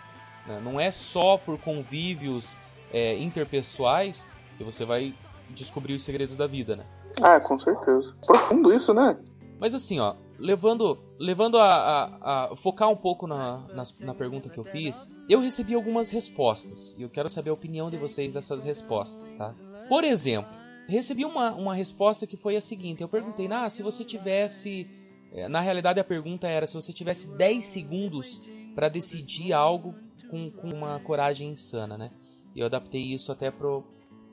né? Não é só por convívios é, interpessoais que você vai descobrir os segredos da vida, né? Ah, com certeza. Profundo isso, né? Mas assim, ó, levando, levando a, a- a focar um pouco na, nas- na pergunta que eu fiz, eu recebi algumas respostas e eu quero saber a opinião de vocês dessas respostas, tá? Por exemplo, recebi uma, uma resposta que foi a seguinte: eu perguntei, ah, se você tivesse. eh, Na realidade, a pergunta era se você tivesse 10 segundos pra decidir algo com, com uma coragem insana, né? E eu adaptei isso até pro,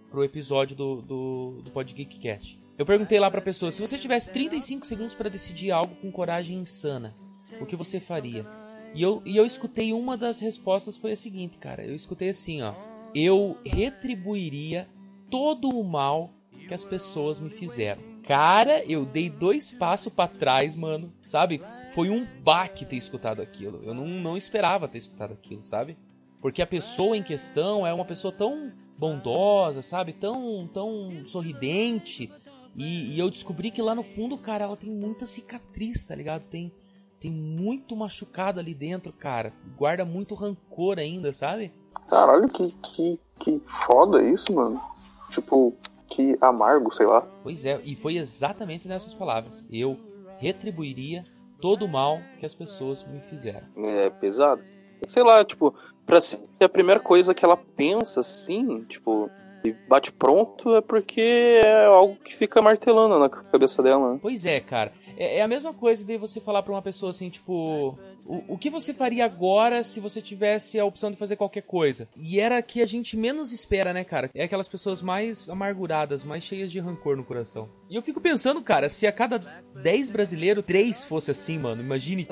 pro episódio do, do, do PodGeekCast. Eu perguntei lá pra pessoa, se você tivesse 35 segundos pra decidir algo com coragem insana, o que você faria? E eu, e eu escutei uma das respostas foi a seguinte, cara. Eu escutei assim, ó. Eu retribuiria todo o mal que as pessoas me fizeram. Cara, eu dei dois passos pra trás, mano. Sabe? Foi um baque ter escutado aquilo. Eu não, não esperava ter escutado aquilo, sabe? Porque a pessoa em questão é uma pessoa tão bondosa, sabe? Tão, tão sorridente. E, e eu descobri que lá no fundo, cara, ela tem muita cicatriz, tá ligado? Tem, tem muito machucado ali dentro, cara. Guarda muito rancor ainda, sabe? Caralho, que, que, que foda isso, mano. Tipo, que amargo, sei lá. Pois é, e foi exatamente nessas palavras. Eu retribuiria todo o mal que as pessoas me fizeram. É pesado. Sei lá, tipo, pra ser a primeira coisa que ela pensa assim, tipo, e bate pronto é porque é algo que fica martelando na cabeça dela, né? Pois é, cara. É, é a mesma coisa de você falar pra uma pessoa assim, tipo, o, o que você faria agora se você tivesse a opção de fazer qualquer coisa? E era que a gente menos espera, né, cara? É aquelas pessoas mais amarguradas, mais cheias de rancor no coração. E eu fico pensando, cara, se a cada 10 brasileiros, 3 fosse assim, mano, imagine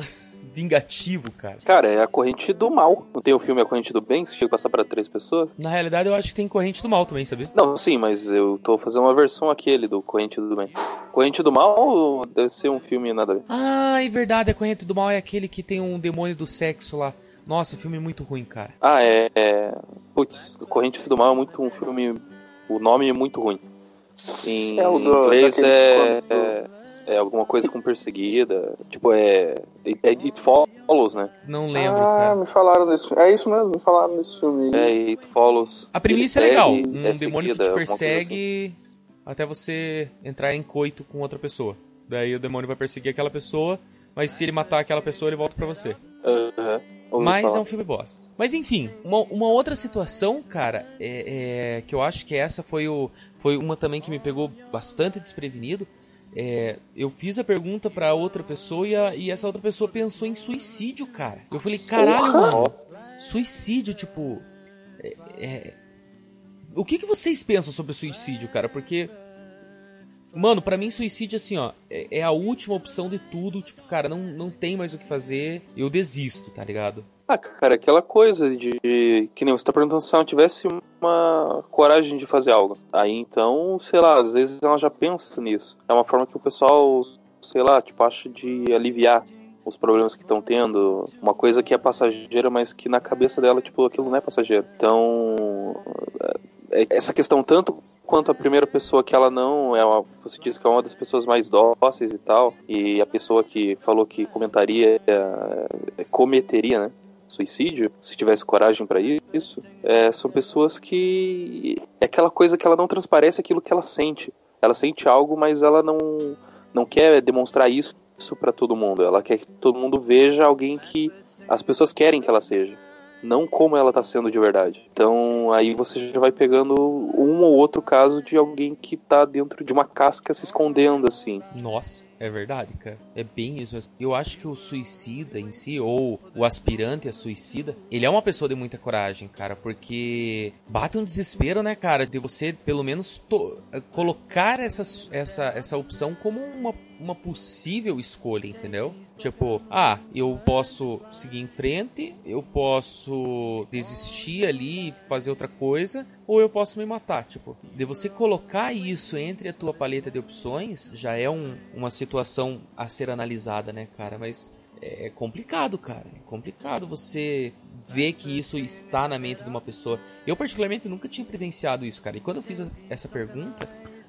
vingativo, cara. Cara, é a corrente do mal. Não tem o filme A Corrente do Bem, que chega a passar pra três pessoas? Na realidade, eu acho que tem corrente do mal também, sabia? Não, sim, mas eu tô fazendo uma versão aquele do Corrente do Bem. Corrente do Mal deve ser um filme nada a ver. Ah, é verdade, a corrente do mal é aquele que tem um demônio do sexo lá. Nossa, filme muito ruim, cara. Ah, é. é... Putz, Corrente do Mal é muito um filme. O nome é muito ruim. Em É o do- inglês daquele é, quando- é. é alguma coisa com perseguida. Tipo, é. É It Follows, né? Não lembro, ah, cara. me falaram desse filme. É isso mesmo, me falaram desse filme. É It Follows. A premissa Ele é legal. Um é demônio que seguida, te alguma coisa assim. persegue até você entrar em coito com outra pessoa. Daí o demônio vai perseguir aquela pessoa, mas se ele matar aquela pessoa, ele volta pra você. Aham. ouvi Mas falar. é um filme bosta. Mas enfim, uma, uma outra situação, cara, é, é, que eu acho que essa foi, o, foi uma também que me pegou bastante desprevenido. É, eu fiz a pergunta pra outra pessoa e, a- e essa outra pessoa pensou em suicídio, cara. Eu falei, caralho, mano, suicídio, tipo. é- é- O que, que vocês pensam sobre suicídio, cara? Porque. Mano, pra mim, suicídio, assim, ó, é, é a última opção de tudo. Tipo, cara, não, não tem mais o que fazer. Eu desisto, tá ligado? Ah, cara, aquela coisa de. Que nem você tá perguntando se ela tivesse uma coragem de fazer algo. Aí então, sei lá, às vezes ela já pensa nisso. É uma forma que o pessoal, sei lá, tipo, acha de aliviar os problemas que estão tendo. Uma coisa que é passageira, mas que na cabeça dela, tipo, aquilo não é passageiro. Então. é- é- Essa questão, tanto quanto a primeira pessoa que ela não é uma, você disse que é uma das pessoas mais dóceis e tal, e a pessoa que falou que comentaria, é, cometeria, né? Suicídio, se tivesse coragem para isso, é, são pessoas que é aquela coisa que ela não transparece aquilo que ela sente. Ela sente algo, mas ela não não quer demonstrar isso para todo mundo. Ela quer que todo mundo veja alguém que as pessoas querem que ela seja, não como ela tá sendo de verdade. Então aí você já vai pegando um ou outro caso de alguém que tá dentro de uma casca se escondendo assim. Nossa, é verdade, cara. É bem isso mesmo. Eu acho que o suicida em si, ou o aspirante a suicida, ele é uma pessoa de muita coragem, cara, porque bate um desespero, né, cara, de você pelo menos colocar essa, essa, essa opção como uma, uma possível escolha, entendeu? Tipo, ah, eu posso seguir em frente, eu posso desistir ali, fazer outra coisa, ou eu posso me matar. Tipo, de você colocar isso entre a tua paleta de opções já é um- uma situação a ser analisada, né, cara? Mas é complicado, cara. É complicado você ver que isso está na mente de uma pessoa. Eu, particularmente, nunca tinha presenciado isso, cara. E quando eu fiz essa pergunta,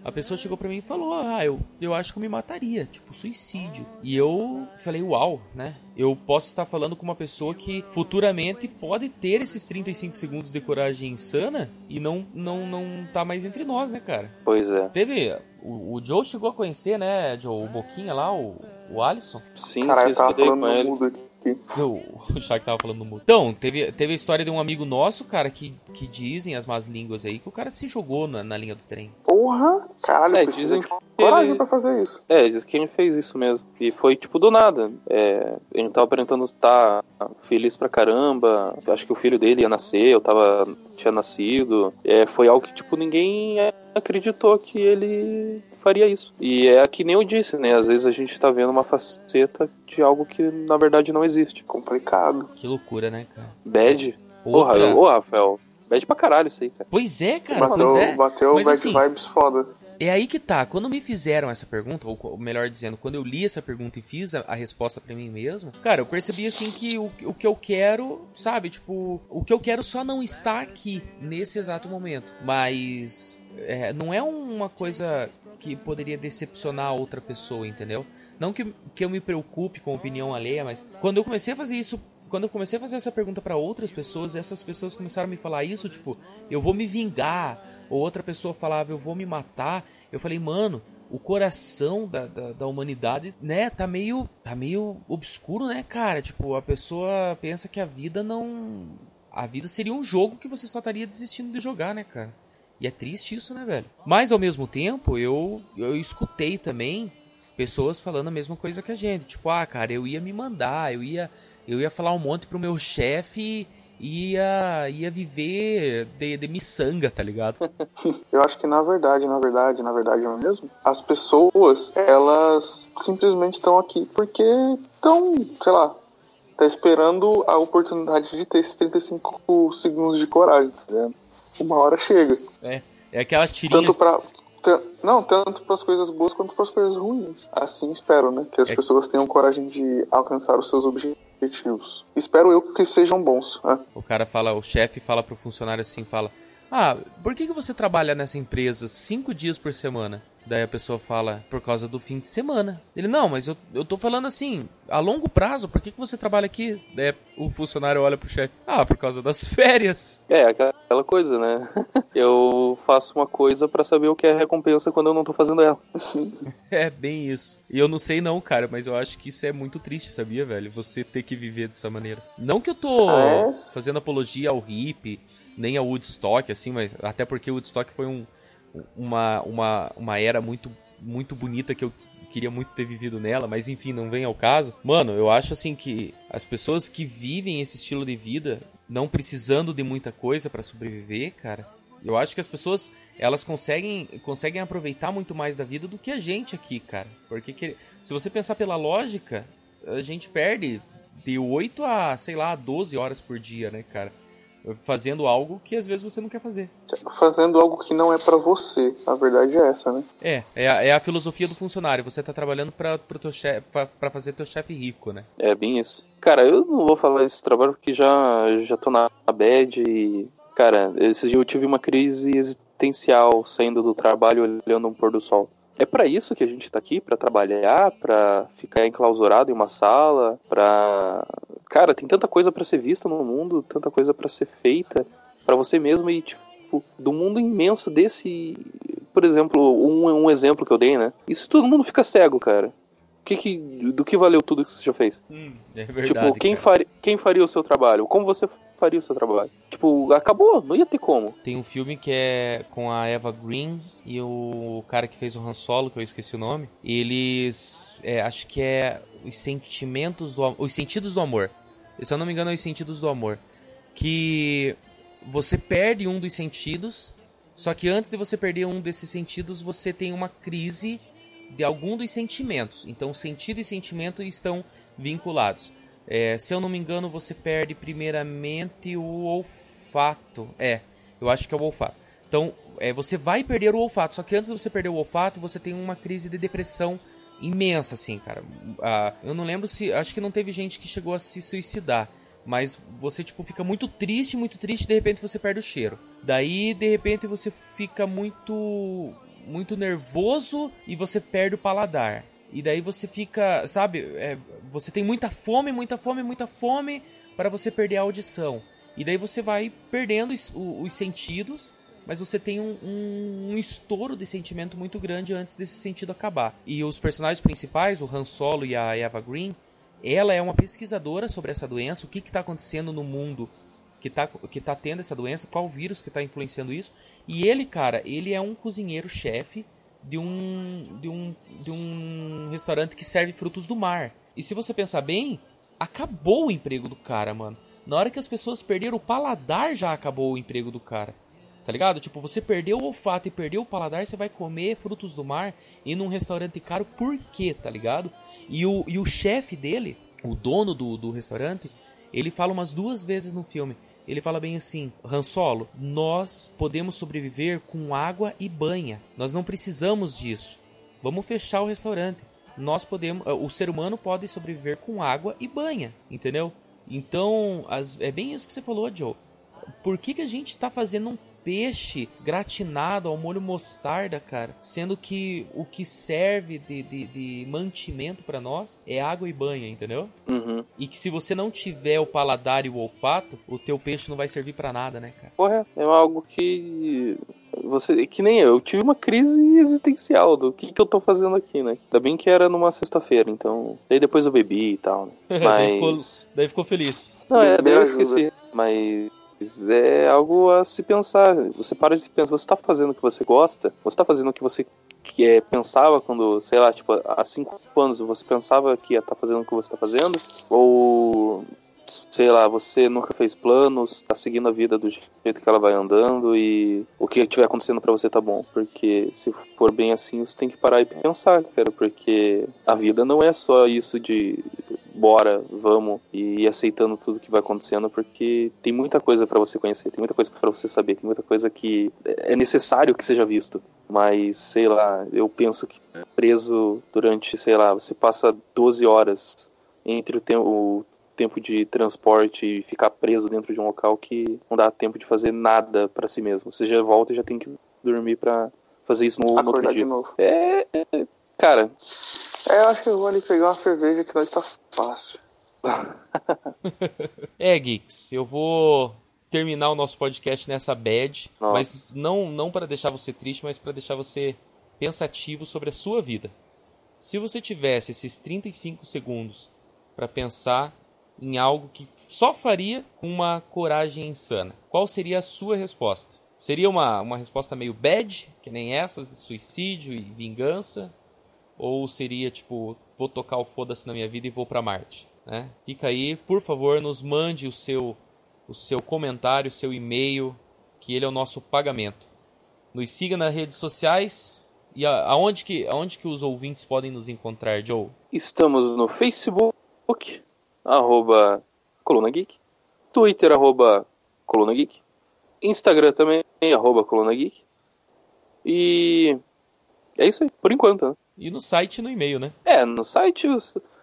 a pessoa chegou pra mim e falou: Ah, eu, eu acho que eu me mataria, tipo, suicídio. E eu falei: Uau, né? Eu posso estar falando com uma pessoa que futuramente pode ter esses 35 segundos de coragem insana e não, não, não tá mais entre nós, né, cara? Pois é. Teve. O, o Joe chegou a conhecer, né, Joe, o Boquinha lá, o, o Alisson. Sim, Caralho, sim, eu tava falando com ele. Eu, o Shaq tava falando no mudo. Então, teve, teve a história de um amigo nosso, cara, que, que dizem as más línguas aí que o cara se jogou na, na linha do trem. Porra! Caralho, É, dizem que coragem ele- pra fazer isso. É, diz que ele fez isso mesmo. E foi, tipo, do nada. É, ele tava aparentando estar feliz pra caramba. Acho que o filho dele ia nascer, eu tava. tinha nascido. É, foi algo que, tipo, ninguém é, acreditou que ele faria isso. E é que nem eu disse, né? Às vezes a gente tá vendo uma faceta de algo que na verdade não existe. Complicado. Que loucura, né, cara? Bad. Porra, Outra... ô Rafael. Bad pra caralho isso aí, cara. Pois é, cara, bateu pois é. bateu Mas assim, vibes foda. É aí que tá. Quando me fizeram essa pergunta, ou melhor dizendo, quando eu li essa pergunta e fiz a, a resposta pra mim mesmo, cara, eu percebi assim que o, o que eu quero, sabe? Tipo, o que eu quero só não está aqui, nesse exato momento. Mas é, não é uma coisa que poderia decepcionar outra pessoa, entendeu? Não que, que eu me preocupe com a opinião alheia, mas quando eu comecei a fazer isso quando eu comecei a fazer essa pergunta pra outras pessoas, essas pessoas começaram a me falar isso, tipo, eu vou me vingar, ou outra pessoa falava, eu vou me matar. Eu falei, mano, o coração da, da, da humanidade, né, tá meio, tá meio obscuro, né, cara? Tipo, a pessoa pensa que a vida não. A vida seria um jogo que você só estaria desistindo de jogar, né, cara? E é triste isso, né, velho? Mas ao mesmo tempo, eu, eu escutei também pessoas falando a mesma coisa que a gente. Tipo, ah, cara, eu ia me mandar, eu ia, eu ia falar um monte pro meu chefe ia, ia viver de, de miçanga, tá ligado? Eu acho que na verdade, na verdade, na verdade mesmo, as pessoas, elas simplesmente estão aqui porque estão, sei lá, tá esperando a oportunidade de ter esses 35 segundos de coragem, tá ligado? Uma hora chega. É, é aquela tirinha. Tanto pra. Não, tanto para as coisas boas quanto para as coisas ruins. Assim espero, né? Que as É. pessoas tenham coragem de alcançar os seus objetivos. Espero eu que sejam bons. Né? O cara fala, o chefe fala pro funcionário assim, fala, ah, por que, que você trabalha nessa empresa cinco dias por semana? Daí a pessoa fala, por causa do fim de semana. Ele, não, mas eu, eu tô falando assim, a longo prazo, por que, que você trabalha aqui? Daí o funcionário olha pro chefe, ah, por causa das férias. É, aquela coisa, né? Eu faço uma coisa pra saber o que é a recompensa quando eu não tô fazendo ela. É bem isso. E eu não sei não, cara, mas eu acho que isso é muito triste, sabia, velho? Você ter que viver dessa maneira. Não que eu tô Ah, é? fazendo apologia ao hip, nem ao Woodstock, assim, mas até porque o Woodstock foi um, uma, uma, uma era muito, muito bonita que eu queria muito ter vivido nela, mas enfim, não vem ao caso. Mano, eu acho assim que as pessoas que vivem esse estilo de vida, não precisando de muita coisa pra sobreviver, cara, eu acho que as pessoas, elas conseguem, conseguem aproveitar muito mais da vida do que a gente aqui, cara. Porque que- se você pensar pela lógica, a gente perde de 8 a, sei lá, 12 horas por dia, né, cara? Fazendo algo que às vezes você não quer fazer. Fazendo algo que não é pra você. A verdade é essa, né? É, é a, é a filosofia do funcionário. Você tá trabalhando pra, pro teu chefe, pra, pra fazer teu chefe rico, né? É bem isso. Cara, eu não vou falar desse trabalho porque já, já tô na bad e. Cara, esse dia eu tive uma crise existencial saindo do trabalho olhando um pôr do sol. É pra isso que a gente tá aqui, pra trabalhar, pra ficar enclausurado em uma sala, pra. Cara, tem tanta coisa pra ser vista no mundo, tanta coisa pra ser feita pra você mesmo e, tipo, do mundo imenso desse. Por exemplo, um, um exemplo que eu dei, né? Isso todo mundo fica cego, cara. Que que, do que valeu tudo que você já fez? É verdade. tipo, quem, quem faria o seu trabalho? Como você faria o seu trabalho? Tipo, acabou, não ia ter como. Tem um filme que é com a Eva Green e o cara que fez o Han Solo, que eu esqueci o nome. Eles. é, acho que é Os Sentimentos do Os Sentidos do Amor. Se eu não me engano, é Os Sentidos do Amor. Que você perde um dos sentidos, só que antes de você perder um desses sentidos, você tem uma crise de algum dos sentimentos. Então, sentido e sentimento estão vinculados. É, se eu não me engano, você perde primeiramente o olfato. É, eu acho que é o olfato. Então, é, você vai perder o olfato. Só que antes de você perder o olfato, você tem uma crise de depressão imensa, assim, cara. Ah, eu não lembro se. Acho que não teve gente que chegou a se suicidar. Mas você, tipo, fica muito triste, muito triste, de repente você perde o cheiro. Daí, de repente, você fica muito. muito nervoso e você perde o paladar. E daí você fica, sabe, é, você tem muita fome, muita fome, muita fome para você perder a audição. E daí você vai perdendo os, os sentidos, mas você tem um, um- um estouro de sentimento muito grande antes desse sentido acabar. E os personagens principais, o Han Solo e a Eva Green, ela é uma pesquisadora sobre essa doença, o que está acontecendo no mundo que tá, que tá tendo essa doença, qual vírus que tá influenciando isso. E ele, cara, ele é um cozinheiro-chefe de um, de, um, de um restaurante que serve frutos do mar. E se você pensar bem, acabou o emprego do cara, mano. Na hora que as pessoas perderam o paladar, já acabou o emprego do cara. Tá ligado? Tipo, você perdeu o olfato e perdeu o paladar, você vai comer frutos do mar e num restaurante caro, por quê, tá ligado? E o, e o chefe dele, o dono do, do restaurante, ele fala umas duas vezes no filme. Ele fala bem assim: Han Solo, nós podemos sobreviver com água e banha. Nós não precisamos disso. Vamos fechar o restaurante. Nós podemos, eh, o ser humano pode sobreviver com água e banha, entendeu? Então, as- é bem isso que você falou, Joe. Por que, que a gente tá fazendo um peixe gratinado ao molho mostarda, cara? Sendo que o que serve de, de, de mantimento pra nós é água e banha, entendeu? Uhum. E que se você não tiver o paladar e o olfato, o teu peixe não vai servir pra nada, né, cara? Porra, é algo que. Você, que nem eu, eu tive uma crise existencial do que, que eu tô fazendo aqui, né? Ainda bem que era numa sexta-feira, então. Daí depois eu bebi e tal, né? daí, ficou, Mas. daí ficou feliz. Não, é, daí eu esqueci. Mas é algo a se pensar. Você para de pensar, você tá fazendo o que você gosta? Você tá fazendo o que você é, pensava quando, sei lá, tipo, há cinco anos você pensava que ia estar fazendo o que você tá fazendo? Ou, sei lá, você nunca fez planos, tá seguindo a vida do jeito que ela vai andando e o que estiver acontecendo pra você tá bom? Porque se for bem assim, você tem que parar e pensar, cara, porque a vida não é só isso de bora, vamos e aceitando tudo que vai acontecendo, porque tem muita coisa pra você conhecer, tem muita coisa pra você saber, tem muita coisa que é necessário que seja visto. Mas, sei lá, eu penso que preso durante, sei lá, você passa 12 horas entre o, te o tempo de transporte e ficar preso dentro de um local que não dá tempo de fazer nada pra si mesmo. Você já volta e já tem que dormir pra fazer isso no, no outro dia. É, é, cara, É, eu acho que eu vou ali pegar uma cerveja que nós tá fácil. É, Geeks, eu vou terminar o nosso podcast nessa bad, Nossa. mas não não para deixar você triste, mas para deixar você pensativo sobre a sua vida. Se você tivesse esses 35 segundos para pensar em algo que só faria com uma coragem insana, qual seria a sua resposta? Seria uma, uma resposta meio bad, que nem essas de suicídio e vingança? Ou seria tipo, vou tocar o foda-se na minha vida e vou pra Marte? Né? Fica aí, por favor, nos mande o seu, o seu comentário, o seu e-mail, que ele é o nosso pagamento. Nos siga nas redes sociais e aonde que, aonde que os ouvintes podem nos encontrar, Joe? Estamos no Facebook, arroba Coluna Geek, Twitter, arroba Coluna Geek, Instagram também, arroba Coluna Geek. E é isso aí, por enquanto, né? E no site e no e-mail, né? É, no site, o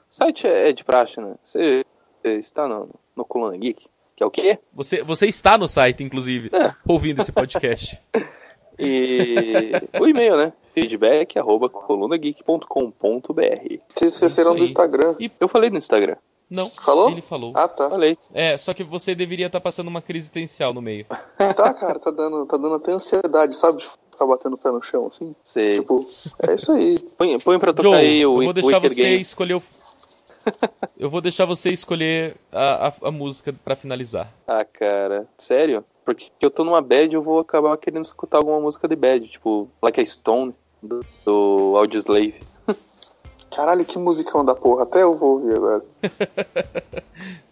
site é de praxe, né? Você está no, no Coluna Geek, que é o quê? Você, você está no site, inclusive, É. ouvindo esse podcast. E o e-mail, né? Feedback, arroba colunageek.com.br. Vocês esqueceram do. Instagram. Eu falei no Instagram, Não, Falou? ele falou. Ah, tá. falei. É, só que você deveria estar passando uma crise existencial no meio. Tá, cara, tá dando, tá dando até ansiedade, sabe? Ficar batendo o pé no chão, assim. Sei. Tipo, é isso aí. Põe, põe pra tocar Joe, aí o eu vou deixar Wicked você Game. escolher o... Eu vou deixar você escolher a, a, a música pra finalizar. Ah, cara, sério? Porque eu tô numa bad eu vou acabar querendo escutar alguma música de bad, tipo Like a Stone, do, do Audioslave. Caralho, que musicão da porra. Até eu vou ouvir agora.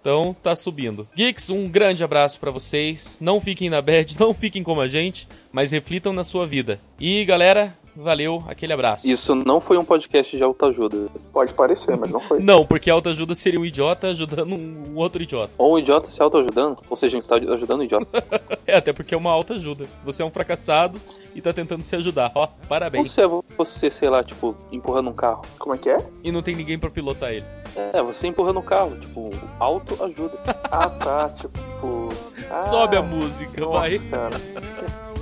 Então, tá subindo. Geeks, um grande abraço pra vocês. Não fiquem na bad, não fiquem como a gente, mas reflitam na sua vida. E, galera, valeu, aquele abraço. Isso não foi um podcast de autoajuda. Pode parecer, mas não foi. Não, porque a autoajuda seria um idiota ajudando um outro idiota. Ou um idiota se autoajudando, ou seja, está ajudando o idiota. É, até porque é uma autoajuda. Você é um fracassado e tá tentando se ajudar. Ó, Ou parabéns. se é você, sei lá, tipo, empurrando um carro. Como é que é? E não tem ninguém pra pilotar ele. É, você empurrando um carro, tipo, autoajuda. Ah, tá. Tipo. Ah, Sobe a música, nossa, vai. cara.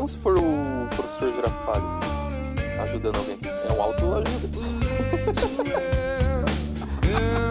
Então se for o professor Girafales ajudando alguém, é um autoajuda.